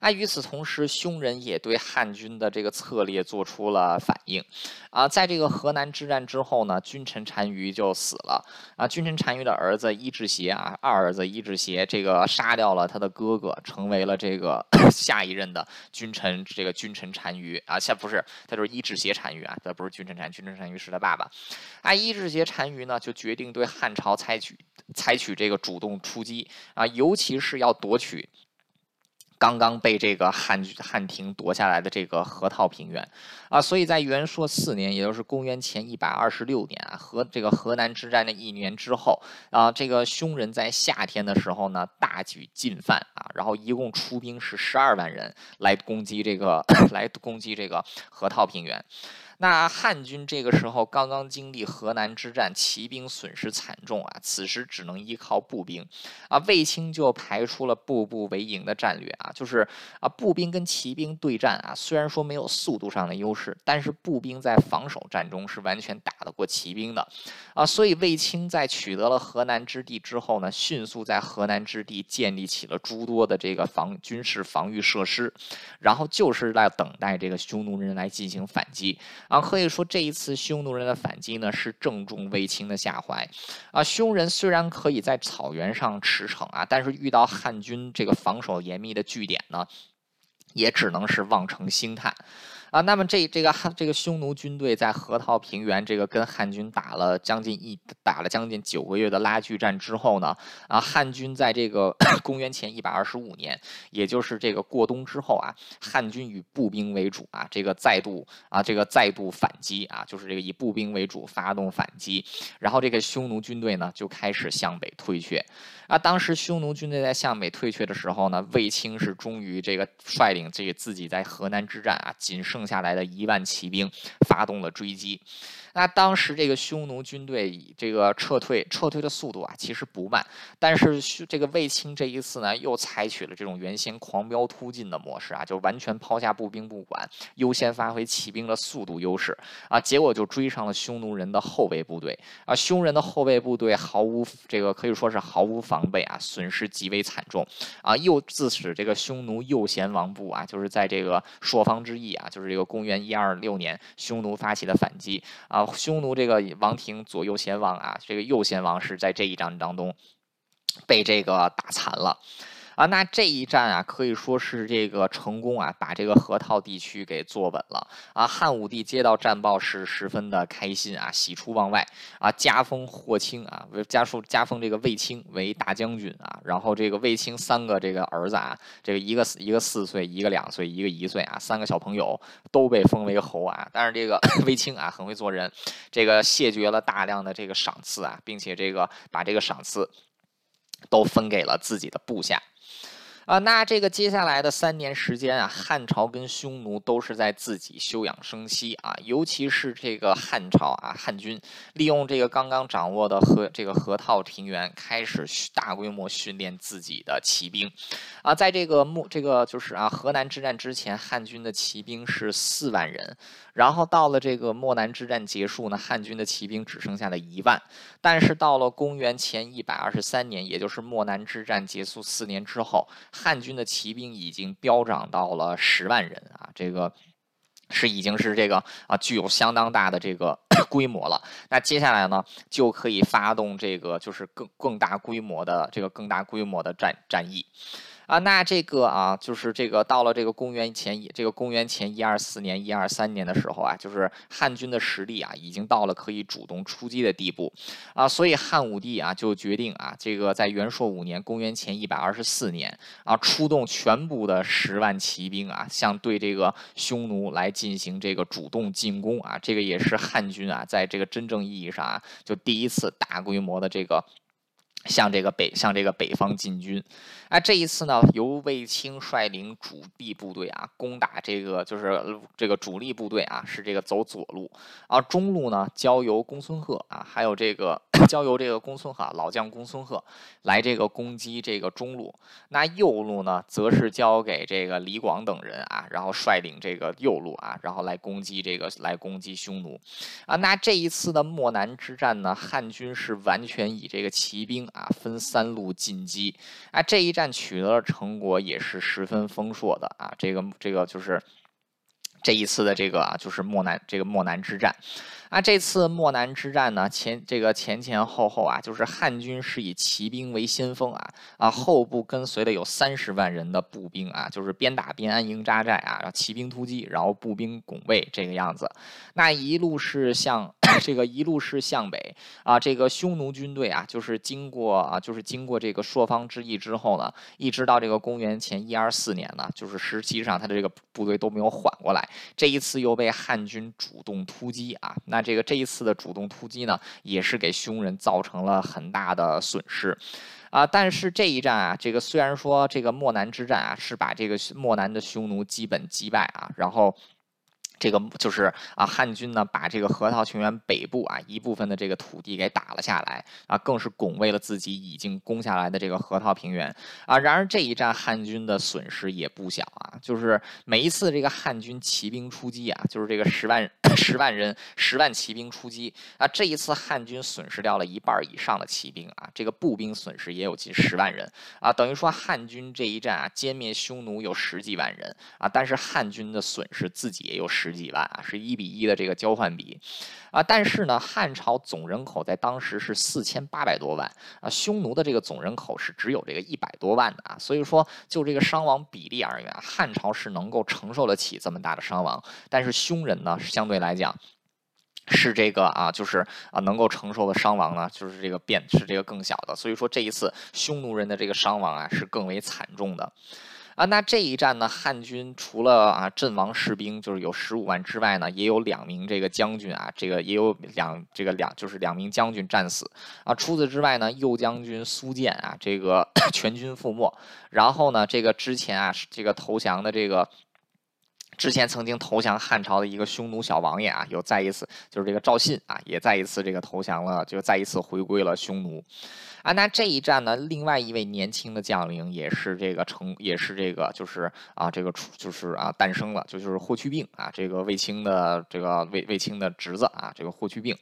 啊，与此同时，匈人也对汉军的这个策略做出了反应。啊，在这个河南之战之后呢，君臣单于就死了。啊，君臣单于的儿子伊稚邪啊，二儿子伊稚邪，这个杀掉了他的哥哥，成为了这个 下一任的君臣。这个君臣单于啊，下不是他就是伊稚邪单于啊，这不是君臣单，君臣单于是他爸爸。啊，伊稚邪单于呢，就决定对汉朝采取采取这个主动出击啊，尤其是要夺取。刚刚被这个汉汉廷夺下来的这个河套平原啊，所以在元朔四年，也就是公元前一百二十六年啊，和这个河南之战的一年之后啊，这个匈人在夏天的时候呢，大举进犯啊，然后一共出兵是十二万人来攻击这个 来攻击这个河套平原。那汉军这个时候刚刚经历河南之战，骑兵损失惨重啊，此时只能依靠步兵啊。卫青就排出了步步为营的战略啊，就是啊，步兵跟骑兵对战啊，虽然说没有速度上的优势，但是步兵在防守战中是完全打得过骑兵的啊。所以卫青在取得了河南之地之后呢，迅速在河南之地建立起了诸多的这个防军事防御设施，然后就是在等待这个匈奴人来进行反击。啊，可以说这一次匈奴人的反击呢，是正中卫青的下怀。啊，匈人虽然可以在草原上驰骋啊，但是遇到汉军这个防守严密的据点呢，也只能是望城兴叹。啊，那么这这个汉这个匈奴军队在河套平原这个跟汉军打了将近一打了将近九个月的拉锯战之后呢，啊，汉军在这个 公元前一百二十五年，也就是这个过冬之后啊，汉军以步兵为主啊，这个再度啊这个再度反击啊，就是这个以步兵为主发动反击，然后这个匈奴军队呢就开始向北退却。啊，当时匈奴军队在向北退却的时候呢，卫青是终于这个率领这个自己在河南之战啊仅剩。剩下来的一万骑兵发动了追击。那当时这个匈奴军队以这个撤退撤退的速度啊，其实不慢，但是这个卫青这一次呢，又采取了这种原先狂飙突进的模式啊，就完全抛下步兵不管，优先发挥骑兵的速度优势。啊，结果就追上了匈奴人的后卫部队。啊，匈人的后卫部队毫无这个可以说是毫无防备啊，损失极为惨重。啊，又自使这个匈奴右贤王部啊，就是在这个朔方之役啊，就是这个公元一二六年，匈奴发起的反击。啊。啊匈奴这个王庭左右贤王啊，这个右贤王是在这一章当中被这个打残了。啊，那这一战啊，可以说是这个成功啊，把这个河套地区给坐稳了啊。汉武帝接到战报是十分的开心啊，喜出望外啊，加封霍青啊，加封加封这个卫青为大将军啊。然后这个卫青三个这个儿子啊，这个一个一个四岁，一个两岁，一个一岁啊，三个小朋友都被封为侯啊。但是这个 卫青啊，很会做人，这个谢绝了大量的这个赏赐啊，并且这个把这个赏赐都分给了自己的部下。啊，那这个接下来的三年时间啊，汉朝跟匈奴都是在自己休养生息啊，尤其是这个汉朝啊，汉军利用这个刚刚掌握的河这个河套平原，开始大规模训练自己的骑兵啊，在这个漠这个就是啊河南之战之前，汉军的骑兵是四万人，然后到了这个漠南之战结束呢，汉军的骑兵只剩下了一万，但是到了公元前一百二十三年，也就是漠南之战结束四年之后。汉军的骑兵已经飙涨到了十万人啊，这个是已经是这个啊具有相当大的这个 规模了。那接下来呢，就可以发动这个就是更更大规模的这个更大规模的战战役。啊，那这个啊，就是这个到了这个公元前一这个公元前一二四年、一二三年的时候啊，就是汉军的实力啊，已经到了可以主动出击的地步啊，所以汉武帝啊就决定啊，这个在元朔五年（公元前一百二十四年）啊，出动全部的十万骑兵啊，向对这个匈奴来进行这个主动进攻啊，这个也是汉军啊，在这个真正意义上啊，就第一次大规模的这个。向这个北向这个北方进军，啊，这一次呢，由卫青率领主力部队啊，攻打这个就是这个主力部队啊，是这个走左路，啊，中路呢交由公孙贺啊，还有这个交由这个公孙贺老将公孙贺来这个攻击这个中路，那右路呢，则是交给这个李广等人啊，然后率领这个右路啊，然后来攻击这个来攻击匈奴，啊，那这一次的漠南之战呢，汉军是完全以这个骑兵。啊，分三路进击，啊，这一战取得的成果，也是十分丰硕的啊。这个这个就是这一次的这个啊，就是漠南这个漠南之战。啊，这次漠南之战呢，前这个前前后后啊，就是汉军是以骑兵为先锋啊，啊后部跟随的有三十万人的步兵啊，就是边打边安营扎寨啊，然后骑兵突击，然后步兵拱卫这个样子。那一路是向 这个一路是向北啊，这个匈奴军队啊，就是经过啊，就是经过这个朔方之役之后呢，一直到这个公元前一二四年呢，就是实际上他的这个部队都没有缓过来，这一次又被汉军主动突击啊，那。那这个这一次的主动突击呢，也是给匈人造成了很大的损失，啊，但是这一战啊，这个虽然说这个漠南之战啊，是把这个漠南的匈奴基本击败啊，然后。这个就是啊，汉军呢把这个河套平原北部啊一部分的这个土地给打了下来啊，更是拱卫了自己已经攻下来的这个河套平原啊。然而这一战汉军的损失也不小啊，就是每一次这个汉军骑兵出击啊，就是这个十万十万人十万骑兵出击啊，这一次汉军损失掉了一半以上的骑兵啊，这个步兵损失也有近十万人啊，等于说汉军这一战啊歼灭匈奴有十几万人啊，但是汉军的损失自己也有十。十几万啊，是一比一的这个交换比。啊，但是呢，汉朝总人口在当时是四千八百多万啊，匈奴的这个总人口是只有这个一百多万的啊，所以说就这个伤亡比例而言，汉朝是能够承受得起这么大的伤亡，但是匈人呢，相对来讲是这个啊，就是啊，能够承受的伤亡呢，就是这个变是这个更小的，所以说这一次匈奴人的这个伤亡啊，是更为惨重的。啊，那这一战呢，汉军除了啊阵亡士兵就是有十五万之外呢，也有两名这个将军啊，这个也有两这个两就是两名将军战死啊。除此之外呢，右将军苏建啊，这个 全军覆没。然后呢，这个之前啊这个投降的这个。之前曾经投降汉朝的一个匈奴小王爷啊，又再一次就是这个赵信啊，也再一次这个投降了，就再一次回归了匈奴。啊，那这一战呢，另外一位年轻的将领也是这个成，也是这个就是啊，这个出就是啊诞生了，就就是霍去病啊，这个卫青的这个卫卫青的侄子啊，这个霍去病。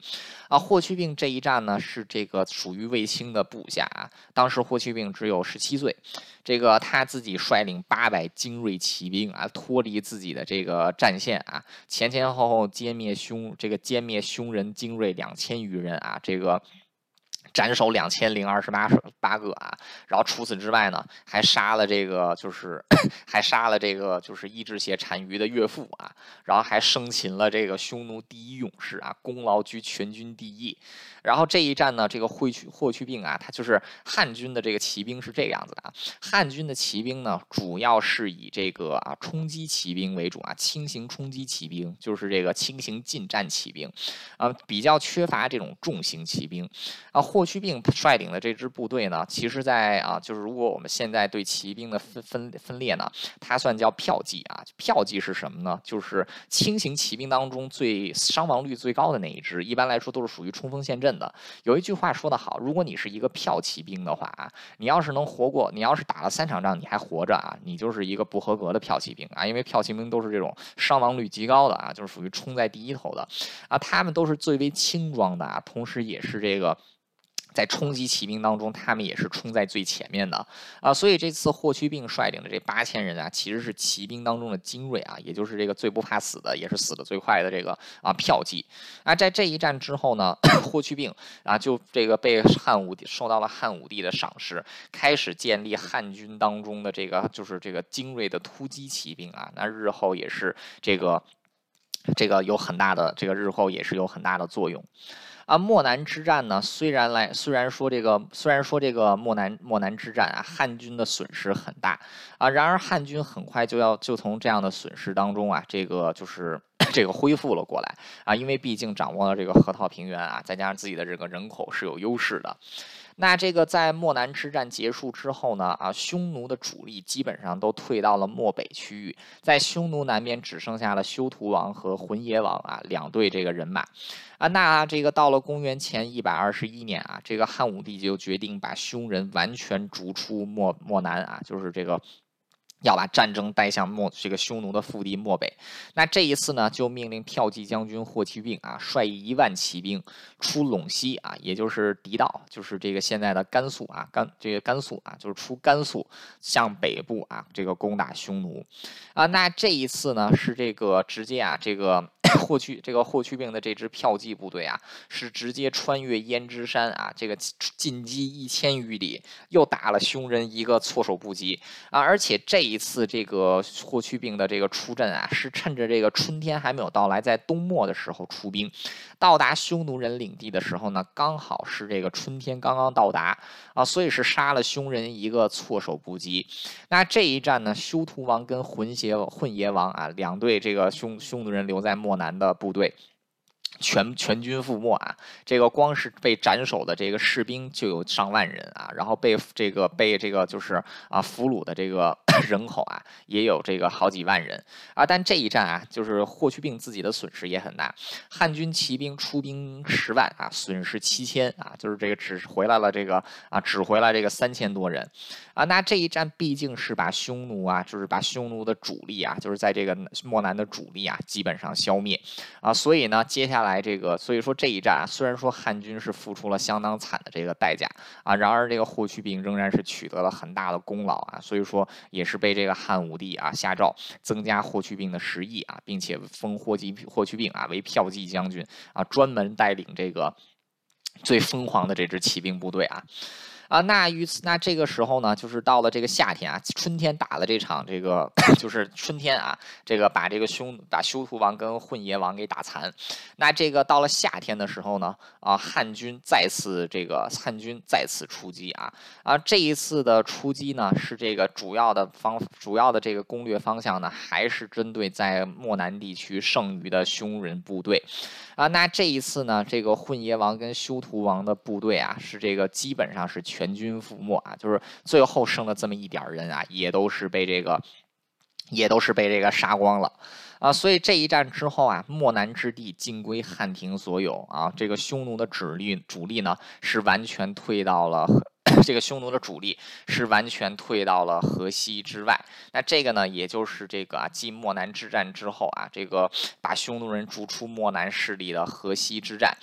啊，霍去病这一战呢，是这个属于卫青的部下啊，当时霍去病只有十七岁。这个他自己率领八百精锐骑兵啊，脱离自己的这个战线啊，前前后后歼灭匈这个歼灭匈人精锐两千余人啊，这个。斩首两千零二十八八个啊，然后除此之外呢，还杀了这个就是 还杀了这个就是伊稚血单于的岳父啊，然后还生擒了这个匈奴第一勇士啊，功劳居全军第一。然后这一战呢，这个霍去霍去病啊，他就是汉军的这个骑兵是这个样子的啊。汉军的骑兵呢，主要是以这个啊冲击骑兵为主啊，轻型冲击骑兵就是这个轻型近战骑兵啊，比较缺乏这种重型骑兵啊。霍去病率领的这支部队呢，其实在啊，就是如果我们现在对骑兵的分分分裂呢，它算叫票骑啊。票骑是什么呢？就是轻型骑兵当中最伤亡率最高的那一支，一般来说都是属于冲锋陷阵。有一句话说得好，如果你是一个骠骑兵的话啊，你要是能活过，你要是打了三场仗你还活着啊，你就是一个不合格的骠骑兵啊，因为骠骑兵都是这种伤亡率极高的啊，就是属于冲在第一头的啊，他们都是最为轻装的啊，同时也是这个。在冲击骑兵当中，他们也是冲在最前面的啊，所以这次霍去病率领的这八千人啊，其实是骑兵当中的精锐啊，也就是这个最不怕死的，也是死的最快的这个啊骠骑啊。在这一战之后呢，霍去病啊就这个被汉武帝受到了汉武帝的赏识，开始建立汉军当中的这个就是这个精锐的突击骑兵啊，那日后也是这个这个有很大的这个日后也是有很大的作用。啊，漠南之战呢，虽然来，虽然说这个，虽然说这个漠南漠南之战啊，汉军的损失很大啊，然而汉军很快就要就从这样的损失当中啊，这个就是 这个恢复了过来啊，因为毕竟掌握了这个河套平原啊，再加上自己的这个人口是有优势的。那这个在漠南之战结束之后呢，啊，匈奴的主力基本上都退到了漠北区域，在匈奴南边只剩下了修图王和浑邪王啊两队这个人马，啊，那这个到了公元前一百二十一年啊，这个汉武帝就决定把匈人完全逐出漠漠南啊，就是这个。要把战争带向漠这个匈奴的腹地漠北，那这一次呢，就命令骠骑将军霍去病啊，率一万骑兵出陇西啊，也就是狄道，就是这个现在的甘肃啊，甘这个甘肃啊，就是出甘肃向北部啊，这个攻打匈奴啊。那这一次呢，是这个直接啊，这个。霍去这个霍去病的这支骠骑部队啊，是直接穿越胭脂山啊，这个进击一千余里，又打了匈人一个措手不及啊！而且这一次这个霍去病的这个出阵啊，是趁着这个春天还没有到来，在冬末的时候出兵，到达匈奴人领地的时候呢，刚好是这个春天刚刚到达啊，所以是杀了匈人一个措手不及。那这一战呢，修图王跟浑邪混邪王啊，两队这个匈匈奴人留在漠南。的部队全全军覆没啊！这个光是被斩首的这个士兵就有上万人啊，然后被这个被这个就是啊俘虏的这个。人口啊，也有这个好几万人啊，但这一战啊，就是霍去病自己的损失也很大。汉军骑兵出兵十万啊，损失七千啊，就是这个只回来了这个啊，只回来这个三千多人啊。那这一战毕竟是把匈奴啊，就是把匈奴的主力啊，就是在这个漠南的主力啊，基本上消灭啊。所以呢，接下来这个，所以说这一战啊，虽然说汉军是付出了相当惨的这个代价啊，然而这个霍去病仍然是取得了很大的功劳啊。所以说也。是被这个汉武帝啊下诏增加霍去病的食邑啊，并且封霍去霍去病啊为骠骑将军啊，专门带领这个最疯狂的这支骑兵部队啊。啊，那于此，那这个时候呢，就是到了这个夏天啊，春天打了这场这个，就是春天啊，这个把这个匈把修图王跟混爷王给打残。那这个到了夏天的时候呢，啊，汉军再次这个汉军再次出击啊啊，这一次的出击呢，是这个主要的方主要的这个攻略方向呢，还是针对在漠南地区剩余的匈人部队啊。那这一次呢，这个混爷王跟修图王的部队啊，是这个基本上是。全全军覆没啊！就是最后剩了这么一点人啊，也都是被这个也都是被这个杀光了。啊，所以这一战之后啊，漠南之地尽归汉庭所有啊。这个匈奴的主力主力呢，是完全退到了 这个匈奴的主力是完全退到了河西之外。那这个呢，也就是这个啊，继漠南之战之后啊，这个把匈奴人逐出漠南势力的河西之战。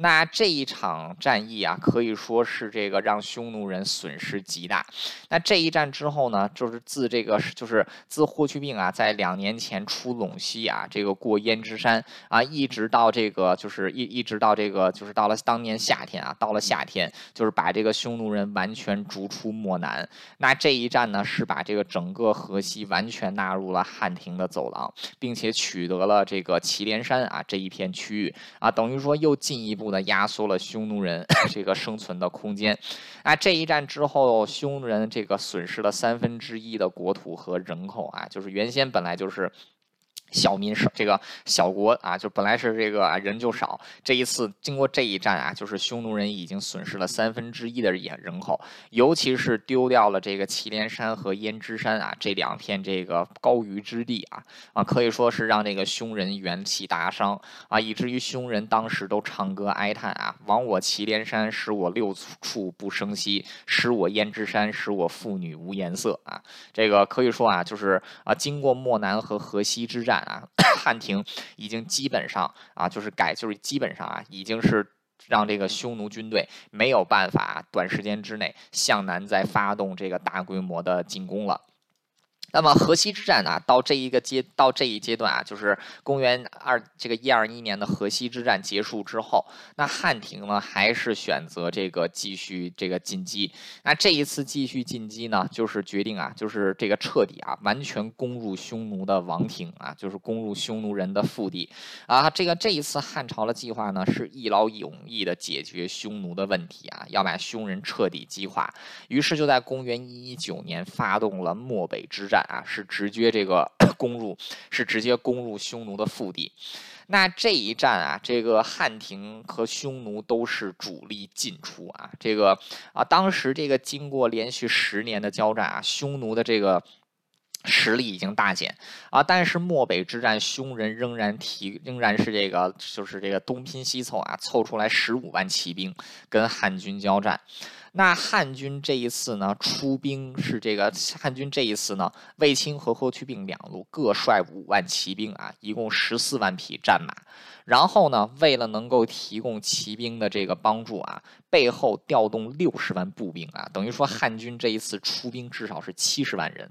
那这一场战役啊，可以说是这个让匈奴人损失极大。那这一战之后呢，就是自这个就是自霍去病啊，在两年前出陇西啊，这个过焉支山啊，一直到这个就是一一直到这个就是到了当年夏天啊，到了夏天就是把这个匈奴人完全逐出漠南。那这一战呢，是把这个整个河西完全纳入了汉庭的走廊，并且取得了这个祁连山啊这一片区域啊，等于说又进一步。的，压缩了匈奴人 这个生存的空间。啊，这一战之后，匈奴人这个损失了三分之一的国土和人口啊，就是原先本来就是。小民少，这个小国啊，就本来是这个人就少，这一次经过这一战啊，就是匈奴人已经损失了三分之一的人人口，尤其是丢掉了这个祁连山和胭支山啊这两片这个高于之地啊啊，可以说是让这个匈人元气大伤啊，以至于匈人当时都唱歌哀叹啊：“亡我祁连山，使我六畜不生息；使我胭支山，使我妇女无颜色。”啊，这个可以说啊，就是啊，经过漠南和河西之战。啊，汉庭已经基本上啊，就是改，就是基本上啊，已经是让这个匈奴军队没有办法短时间之内向南再发动这个大规模的进攻了。那么河西之战呢，到这一个阶到这一阶段啊，就是公元二这个一二一年的河西之战结束之后，那汉庭呢还是选择这个继续这个进击。那这一次继续进击呢，就是决定啊，就是这个彻底啊，完全攻入匈奴的王庭啊，就是攻入匈奴人的腹地啊。这个这一次汉朝的计划呢，是一劳永逸的解决匈奴的问题啊，要把匈人彻底击垮。于是就在公元一一九年发动了漠北之战。啊，是直接这个 攻入，是直接攻入匈奴的腹地。那这一战啊，这个汉庭和匈奴都是主力进出啊。这个啊，当时这个经过连续十年的交战啊，匈奴的这个实力已经大减啊。但是漠北之战，匈人仍然提，仍然是这个就是这个东拼西凑啊，凑出来十五万骑兵跟汉军交战。那汉军这一次呢，出兵是这个汉军这一次呢，卫青和霍去病两路各率五万骑兵啊，一共十四万匹战马。然后呢，为了能够提供骑兵的这个帮助啊，背后调动六十万步兵啊，等于说汉军这一次出兵至少是七十万人。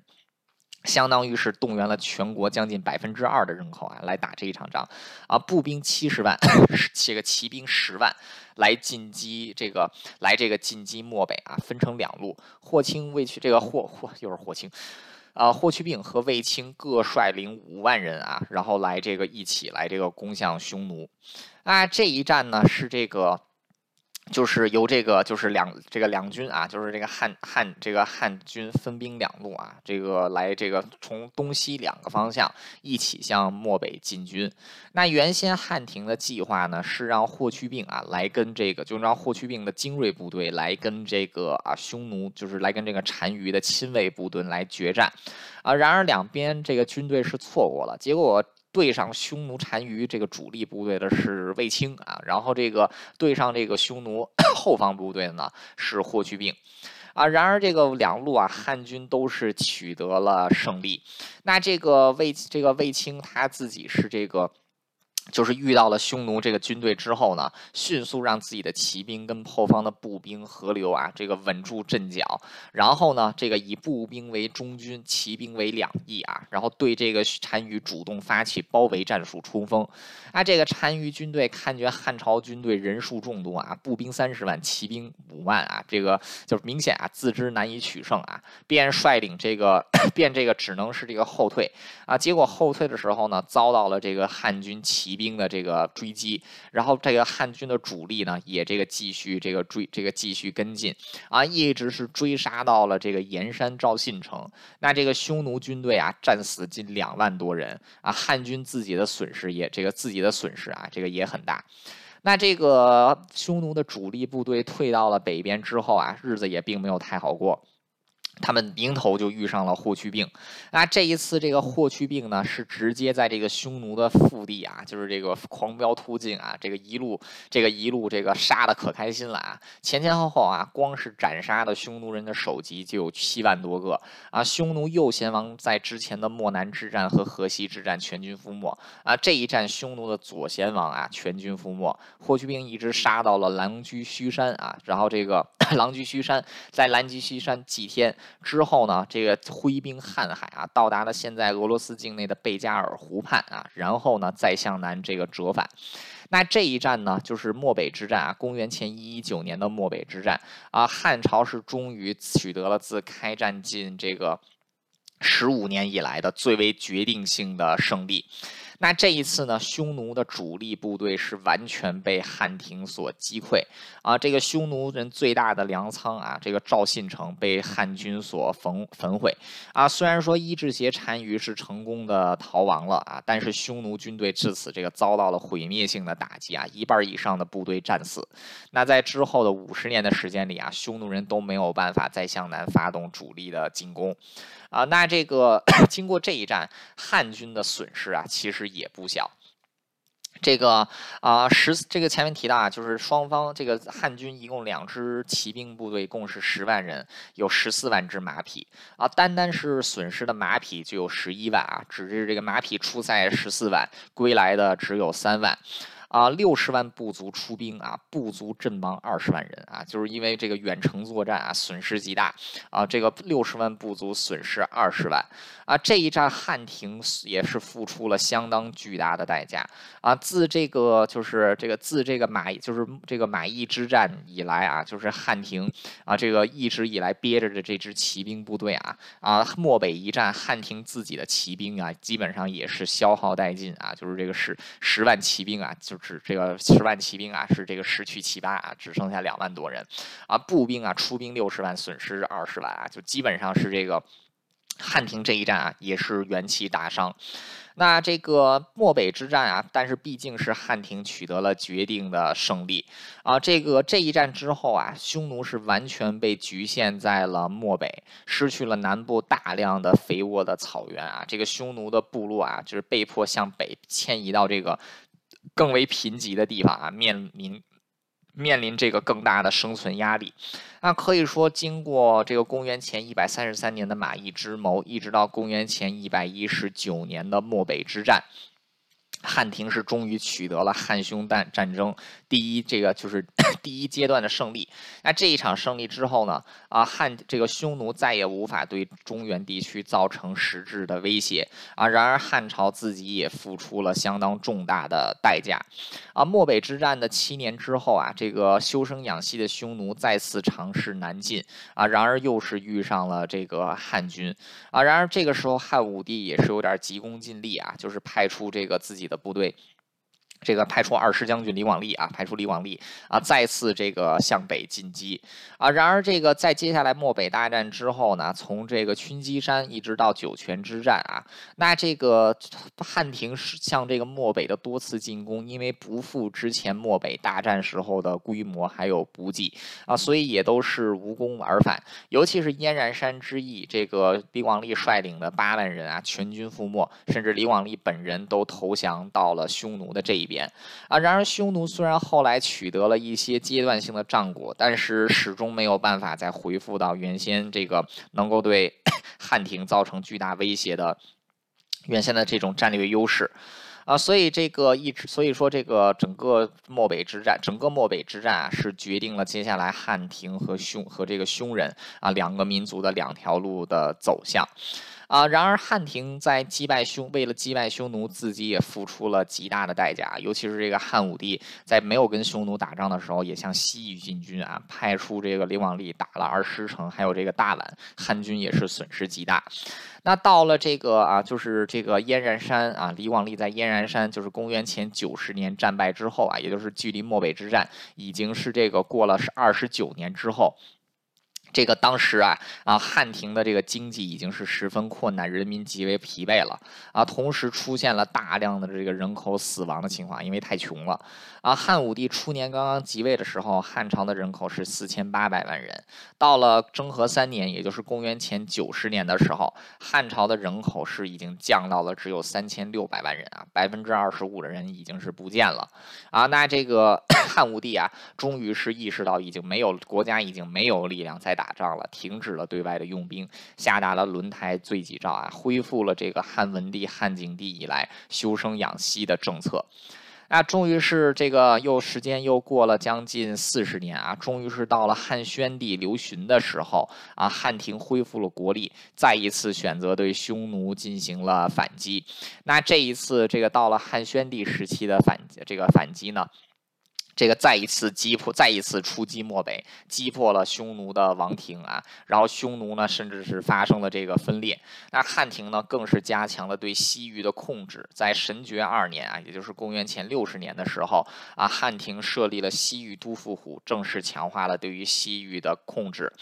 相当于是动员了全国将近百分之二的人口啊，来打这一场仗，啊，步兵七十万，这个骑兵十万，来进击这个，来这个进击漠北啊，分成两路，霍青、卫去这个霍霍又是霍青，啊，霍去病和卫青各率领五万人啊，然后来这个一起来这个攻向匈奴，啊，这一战呢是这个。就是由这个就是两这个两军啊，就是这个汉汉这个汉军分兵两路啊，这个来这个从东西两个方向一起向漠北进军。那原先汉廷的计划呢，是让霍去病啊来跟这个，就让霍去病的精锐部队来跟这个啊匈奴，就是来跟这个单于的亲卫部队来决战啊。然而两边这个军队是错过了，结果。对上匈奴单于这个主力部队的是卫青啊，然后这个对上这个匈奴 后方部队呢是霍去病啊。然而这个两路啊，汉军都是取得了胜利。那这个卫这个卫青他自己是这个。就是遇到了匈奴这个军队之后呢，迅速让自己的骑兵跟后方的步兵合流啊，这个稳住阵脚。然后呢，这个以步兵为中军，骑兵为两翼啊，然后对这个单于主动发起包围战术冲锋。啊，这个单于军队看见汉朝军队人数众多啊，步兵三十万，骑兵五万啊，这个就是明显啊，自知难以取胜啊，便率领这个便这个只能是这个后退啊。结果后退的时候呢，遭到了这个汉军骑。兵的这个追击，然后这个汉军的主力呢，也这个继续这个追，这个继续跟进啊，一直是追杀到了这个盐山赵信城。那这个匈奴军队啊，战死近两万多人啊，汉军自己的损失也这个自己的损失啊，这个也很大。那这个匈奴的主力部队退到了北边之后啊，日子也并没有太好过。他们迎头就遇上了霍去病，那这一次这个霍去病呢，是直接在这个匈奴的腹地啊，就是这个狂飙突进啊，这个一路这个一路这个杀的可开心了啊，前前后后啊，光是斩杀的匈奴人的首级就有七万多个。啊，匈奴右贤王在之前的漠南之战和河西之战全军覆没。啊，这一战匈奴的左贤王啊全军覆没，霍去病一直杀到了狼居胥山啊，然后这个 狼居胥山在狼居胥山祭天。之后呢，这个挥兵瀚海啊，到达了现在俄罗斯境内的贝加尔湖畔啊，然后呢，再向南这个折返。那这一战呢，就是漠北之战啊，公元前一一九年的漠北之战啊，汉朝是终于取得了自开战近这个十五年以来的最为决定性的胜利。那这一次呢，匈奴的主力部队是完全被汉廷所击溃啊！这个匈奴人最大的粮仓啊，这个赵信城被汉军所焚焚毁啊！虽然说伊稚斜单于是成功的逃亡了啊，但是匈奴军队至此这个遭到了毁灭性的打击啊，一半以上的部队战死。那在之后的五十年的时间里啊，匈奴人都没有办法再向南发动主力的进攻啊！那这个 经过这一战，汉军的损失啊，其实。也不小，这个啊十这个前面提到啊，就是双方这个汉军一共两支骑兵部队，共是十万人，有十四万只马匹啊，单单是损失的马匹就有十一万啊，只是这个马匹出塞十四万，归来的只有三万。啊，六十万部族出兵啊，部族阵亡二十万人啊，就是因为这个远程作战啊，损失极大啊。这个六十万部族损失二十万啊，这一战汉廷也是付出了相当巨大的代价啊。自这个就是这个自这个马就是这个马邑之战以来啊，就是汉廷啊，这个一直以来憋着的这支骑兵部队啊啊，漠北一战，汉廷自己的骑兵啊，基本上也是消耗殆尽啊，就是这个十十万骑兵啊，就。是这个十万骑兵啊，是这个失去七八啊，只剩下两万多人啊。步兵啊，出兵六十万，损失二十万啊，就基本上是这个汉庭这一战啊，也是元气大伤。那这个漠北之战啊，但是毕竟是汉庭取得了决定的胜利啊。这个这一战之后啊，匈奴是完全被局限在了漠北，失去了南部大量的肥沃的草原啊。这个匈奴的部落啊，就是被迫向北迁移到这个。更为贫瘠的地方啊，面临面临这个更大的生存压力。那可以说，经过这个公元前一百三十三年的马邑之谋，一直到公元前一百一十九年的漠北之战。汉廷是终于取得了汉匈战战争第一这个就是 第一阶段的胜利。那这一场胜利之后呢？啊，汉这个匈奴再也无法对中原地区造成实质的威胁啊。然而汉朝自己也付出了相当重大的代价啊。漠北之战的七年之后啊，这个休生养息的匈奴再次尝试南进啊。然而又是遇上了这个汉军啊。然而这个时候汉武帝也是有点急功近利啊，就是派出这个自己的。部队。这个派出二师将军李广利啊，派出李广利啊，再次这个向北进击啊。然而，这个在接下来漠北大战之后呢，从这个群积山一直到酒泉之战啊，那这个汉庭向这个漠北的多次进攻，因为不复之前漠北大战时候的规模还有补给啊，所以也都是无功而返。尤其是燕然山之役，这个李广利率领的八万人啊，全军覆没，甚至李广利本人都投降到了匈奴的这一。边啊，然而匈奴虽然后来取得了一些阶段性的战果，但是始终没有办法再恢复到原先这个能够对 汉庭造成巨大威胁的原先的这种战略优势啊，所以这个一直所以说这个整个漠北之战，整个漠北之战啊，是决定了接下来汉庭和匈和这个匈人啊两个民族的两条路的走向。啊，然而汉廷在击败匈，为了击败匈奴，自己也付出了极大的代价。尤其是这个汉武帝在没有跟匈奴打仗的时候，也向西域进军啊，派出这个李广利打了二师城，还有这个大宛，汉军也是损失极大。那到了这个啊，就是这个燕然山啊，李广利在燕然山，就是公元前九十年战败之后啊，也就是距离漠北之战已经是这个过了是二十九年之后。这个当时啊啊，汉庭的这个经济已经是十分困难，人民极为疲惫了啊。同时出现了大量的这个人口死亡的情况，因为太穷了啊。汉武帝初年刚刚即位的时候，汉朝的人口是四千八百万人。到了征和三年，也就是公元前九十年的时候，汉朝的人口是已经降到了只有三千六百万人啊，百分之二十五的人已经是不见了啊。那这个 汉武帝啊，终于是意识到已经没有国家已经没有力量再打。打仗了，停止了对外的用兵，下达了轮台罪己诏啊，恢复了这个汉文帝、汉景帝以来休生养息的政策。那终于是这个又时间又过了将近四十年啊，终于是到了汉宣帝刘询的时候啊，汉庭恢复了国力，再一次选择对匈奴进行了反击。那这一次这个到了汉宣帝时期的反这个反击呢？这个再一次击破，再一次出击漠北，击破了匈奴的王庭啊，然后匈奴呢，甚至是发生了这个分裂。那汉庭呢，更是加强了对西域的控制。在神爵二年啊，也就是公元前六十年的时候啊，汉庭设立了西域都护府，正式强化了对于西域的控制。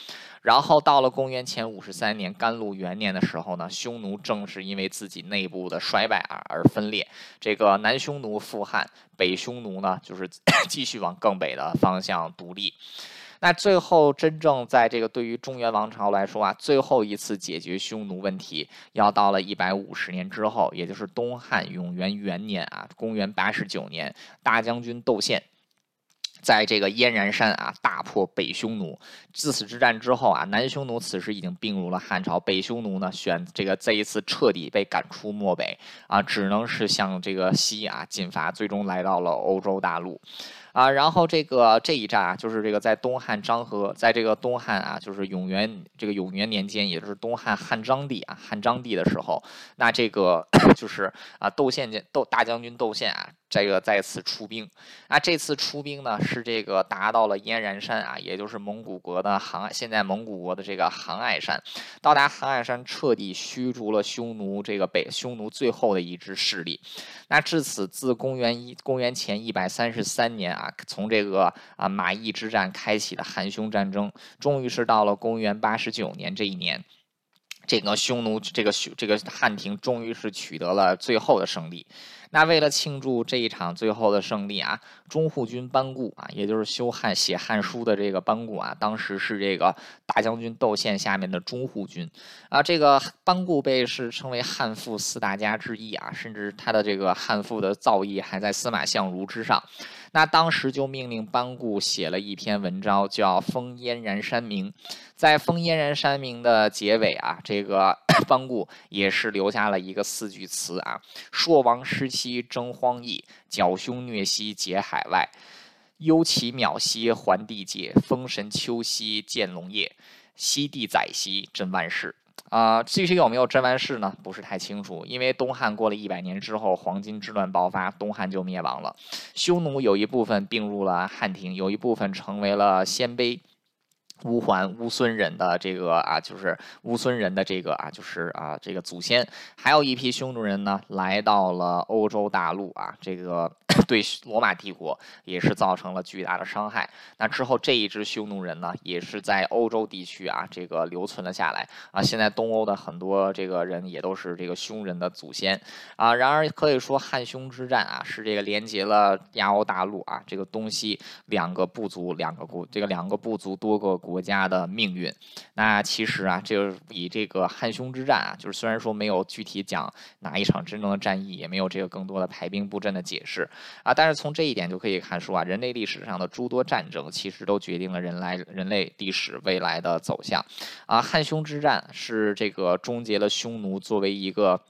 然后到了公元前五十三年甘露元年的时候呢，匈奴正是因为自己内部的衰败而而分裂。这个南匈奴复汉，北匈奴呢就是 继续往更北的方向独立。那最后真正在这个对于中原王朝来说啊，最后一次解决匈奴问题，要到了一百五十年之后，也就是东汉永元元年啊，公元八十九年，大将军窦宪。在这个燕然山啊，大破北匈奴。自此之战之后啊，南匈奴此时已经并入了汉朝，北匈奴呢选这个这一次彻底被赶出漠北啊，只能是向这个西啊进发，最终来到了欧洲大陆。啊，然后这个这一战啊，就是这个在东汉张和，在这个东汉啊，就是永元这个永元年间，也就是东汉汉章帝啊，汉章帝的时候，那这个 就是啊，窦宪将窦大将军窦宪啊，这个再次出兵。那这次出兵呢，是这个达到了燕然山啊，也就是蒙古国的杭，现在蒙古国的这个杭爱山，到达杭爱山，彻底驱逐了匈奴这个北匈奴最后的一支势力。那至此，自公元一公元前一百三十三年啊，从这个啊马邑之战开启的汉匈战争，终于是到了公元八十九年这一年，这个匈奴这个匈这个汉庭终于是取得了最后的胜利。那为了庆祝这一场最后的胜利啊，中护军班固啊，也就是修汉写汉书的这个班固啊，当时是这个大将军窦宪下面的中护军啊。这个班固被是称为汉赋四大家之一啊，甚至他的这个汉赋的造诣还在司马相如之上。那当时就命令班固写了一篇文章，叫《封燕然山明》。在《封燕然山明》的结尾啊，这个 班固也是留下了一个四句词啊：“朔王失期征荒邑，剿凶虐西劫海外。忧其渺兮还地界，封神秋兮见龙业。西帝载兮真万世。”啊，具体有没有真完事呢？不是太清楚，因为东汉过了一百年之后，黄巾之乱爆发，东汉就灭亡了。匈奴有一部分并入了汉庭，有一部分成为了鲜卑。乌桓乌孙人的这个啊，就是乌孙人的这个啊，就是啊，这个祖先，还有一批匈奴人呢，来到了欧洲大陆啊，这个 对罗马帝国也是造成了巨大的伤害。那之后这一支匈奴人呢，也是在欧洲地区啊，这个留存了下来啊。现在东欧的很多这个人也都是这个匈人的祖先啊。然而可以说汉匈之战啊，是这个连接了亚欧大陆啊，这个东西两个部族，两个国，这个两个部族多个。国家的命运，那其实啊，就以这个汉匈之战啊，就是虽然说没有具体讲哪一场真正的战役，也没有这个更多的排兵布阵的解释啊，但是从这一点就可以看出啊，人类历史上的诸多战争其实都决定了人来人类历史未来的走向啊。汉匈之战是这个终结了匈奴作为一个。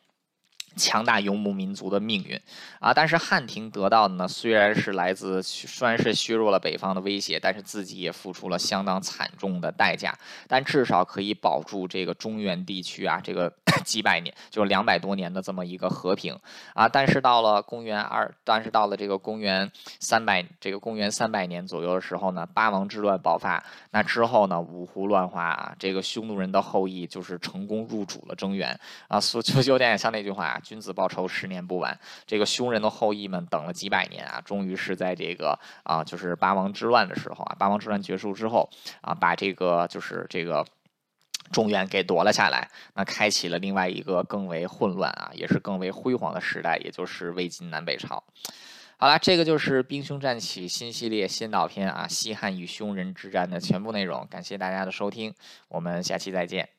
强大游牧民族的命运啊！但是汉庭得到的呢，虽然是来自，虽然是削弱了北方的威胁，但是自己也付出了相当惨重的代价。但至少可以保住这个中原地区啊，这个 几百年，就是两百多年的这么一个和平啊。但是到了公元二，但是到了这个公元三百，这个公元三百年左右的时候呢，八王之乱爆发。那之后呢，五胡乱华啊，这个匈奴人的后裔就是成功入主了中原啊，所就有点像那句话。君子报仇，十年不晚。这个匈人的后裔们等了几百年啊，终于是在这个啊，就是八王之乱的时候啊，八王之乱结束之后啊，把这个就是这个中原给夺了下来，那开启了另外一个更为混乱啊，也是更为辉煌的时代，也就是魏晋南北朝。好了，这个就是兵凶战起新系列先导片啊，西汉与匈人之战的全部内容。感谢大家的收听，我们下期再见。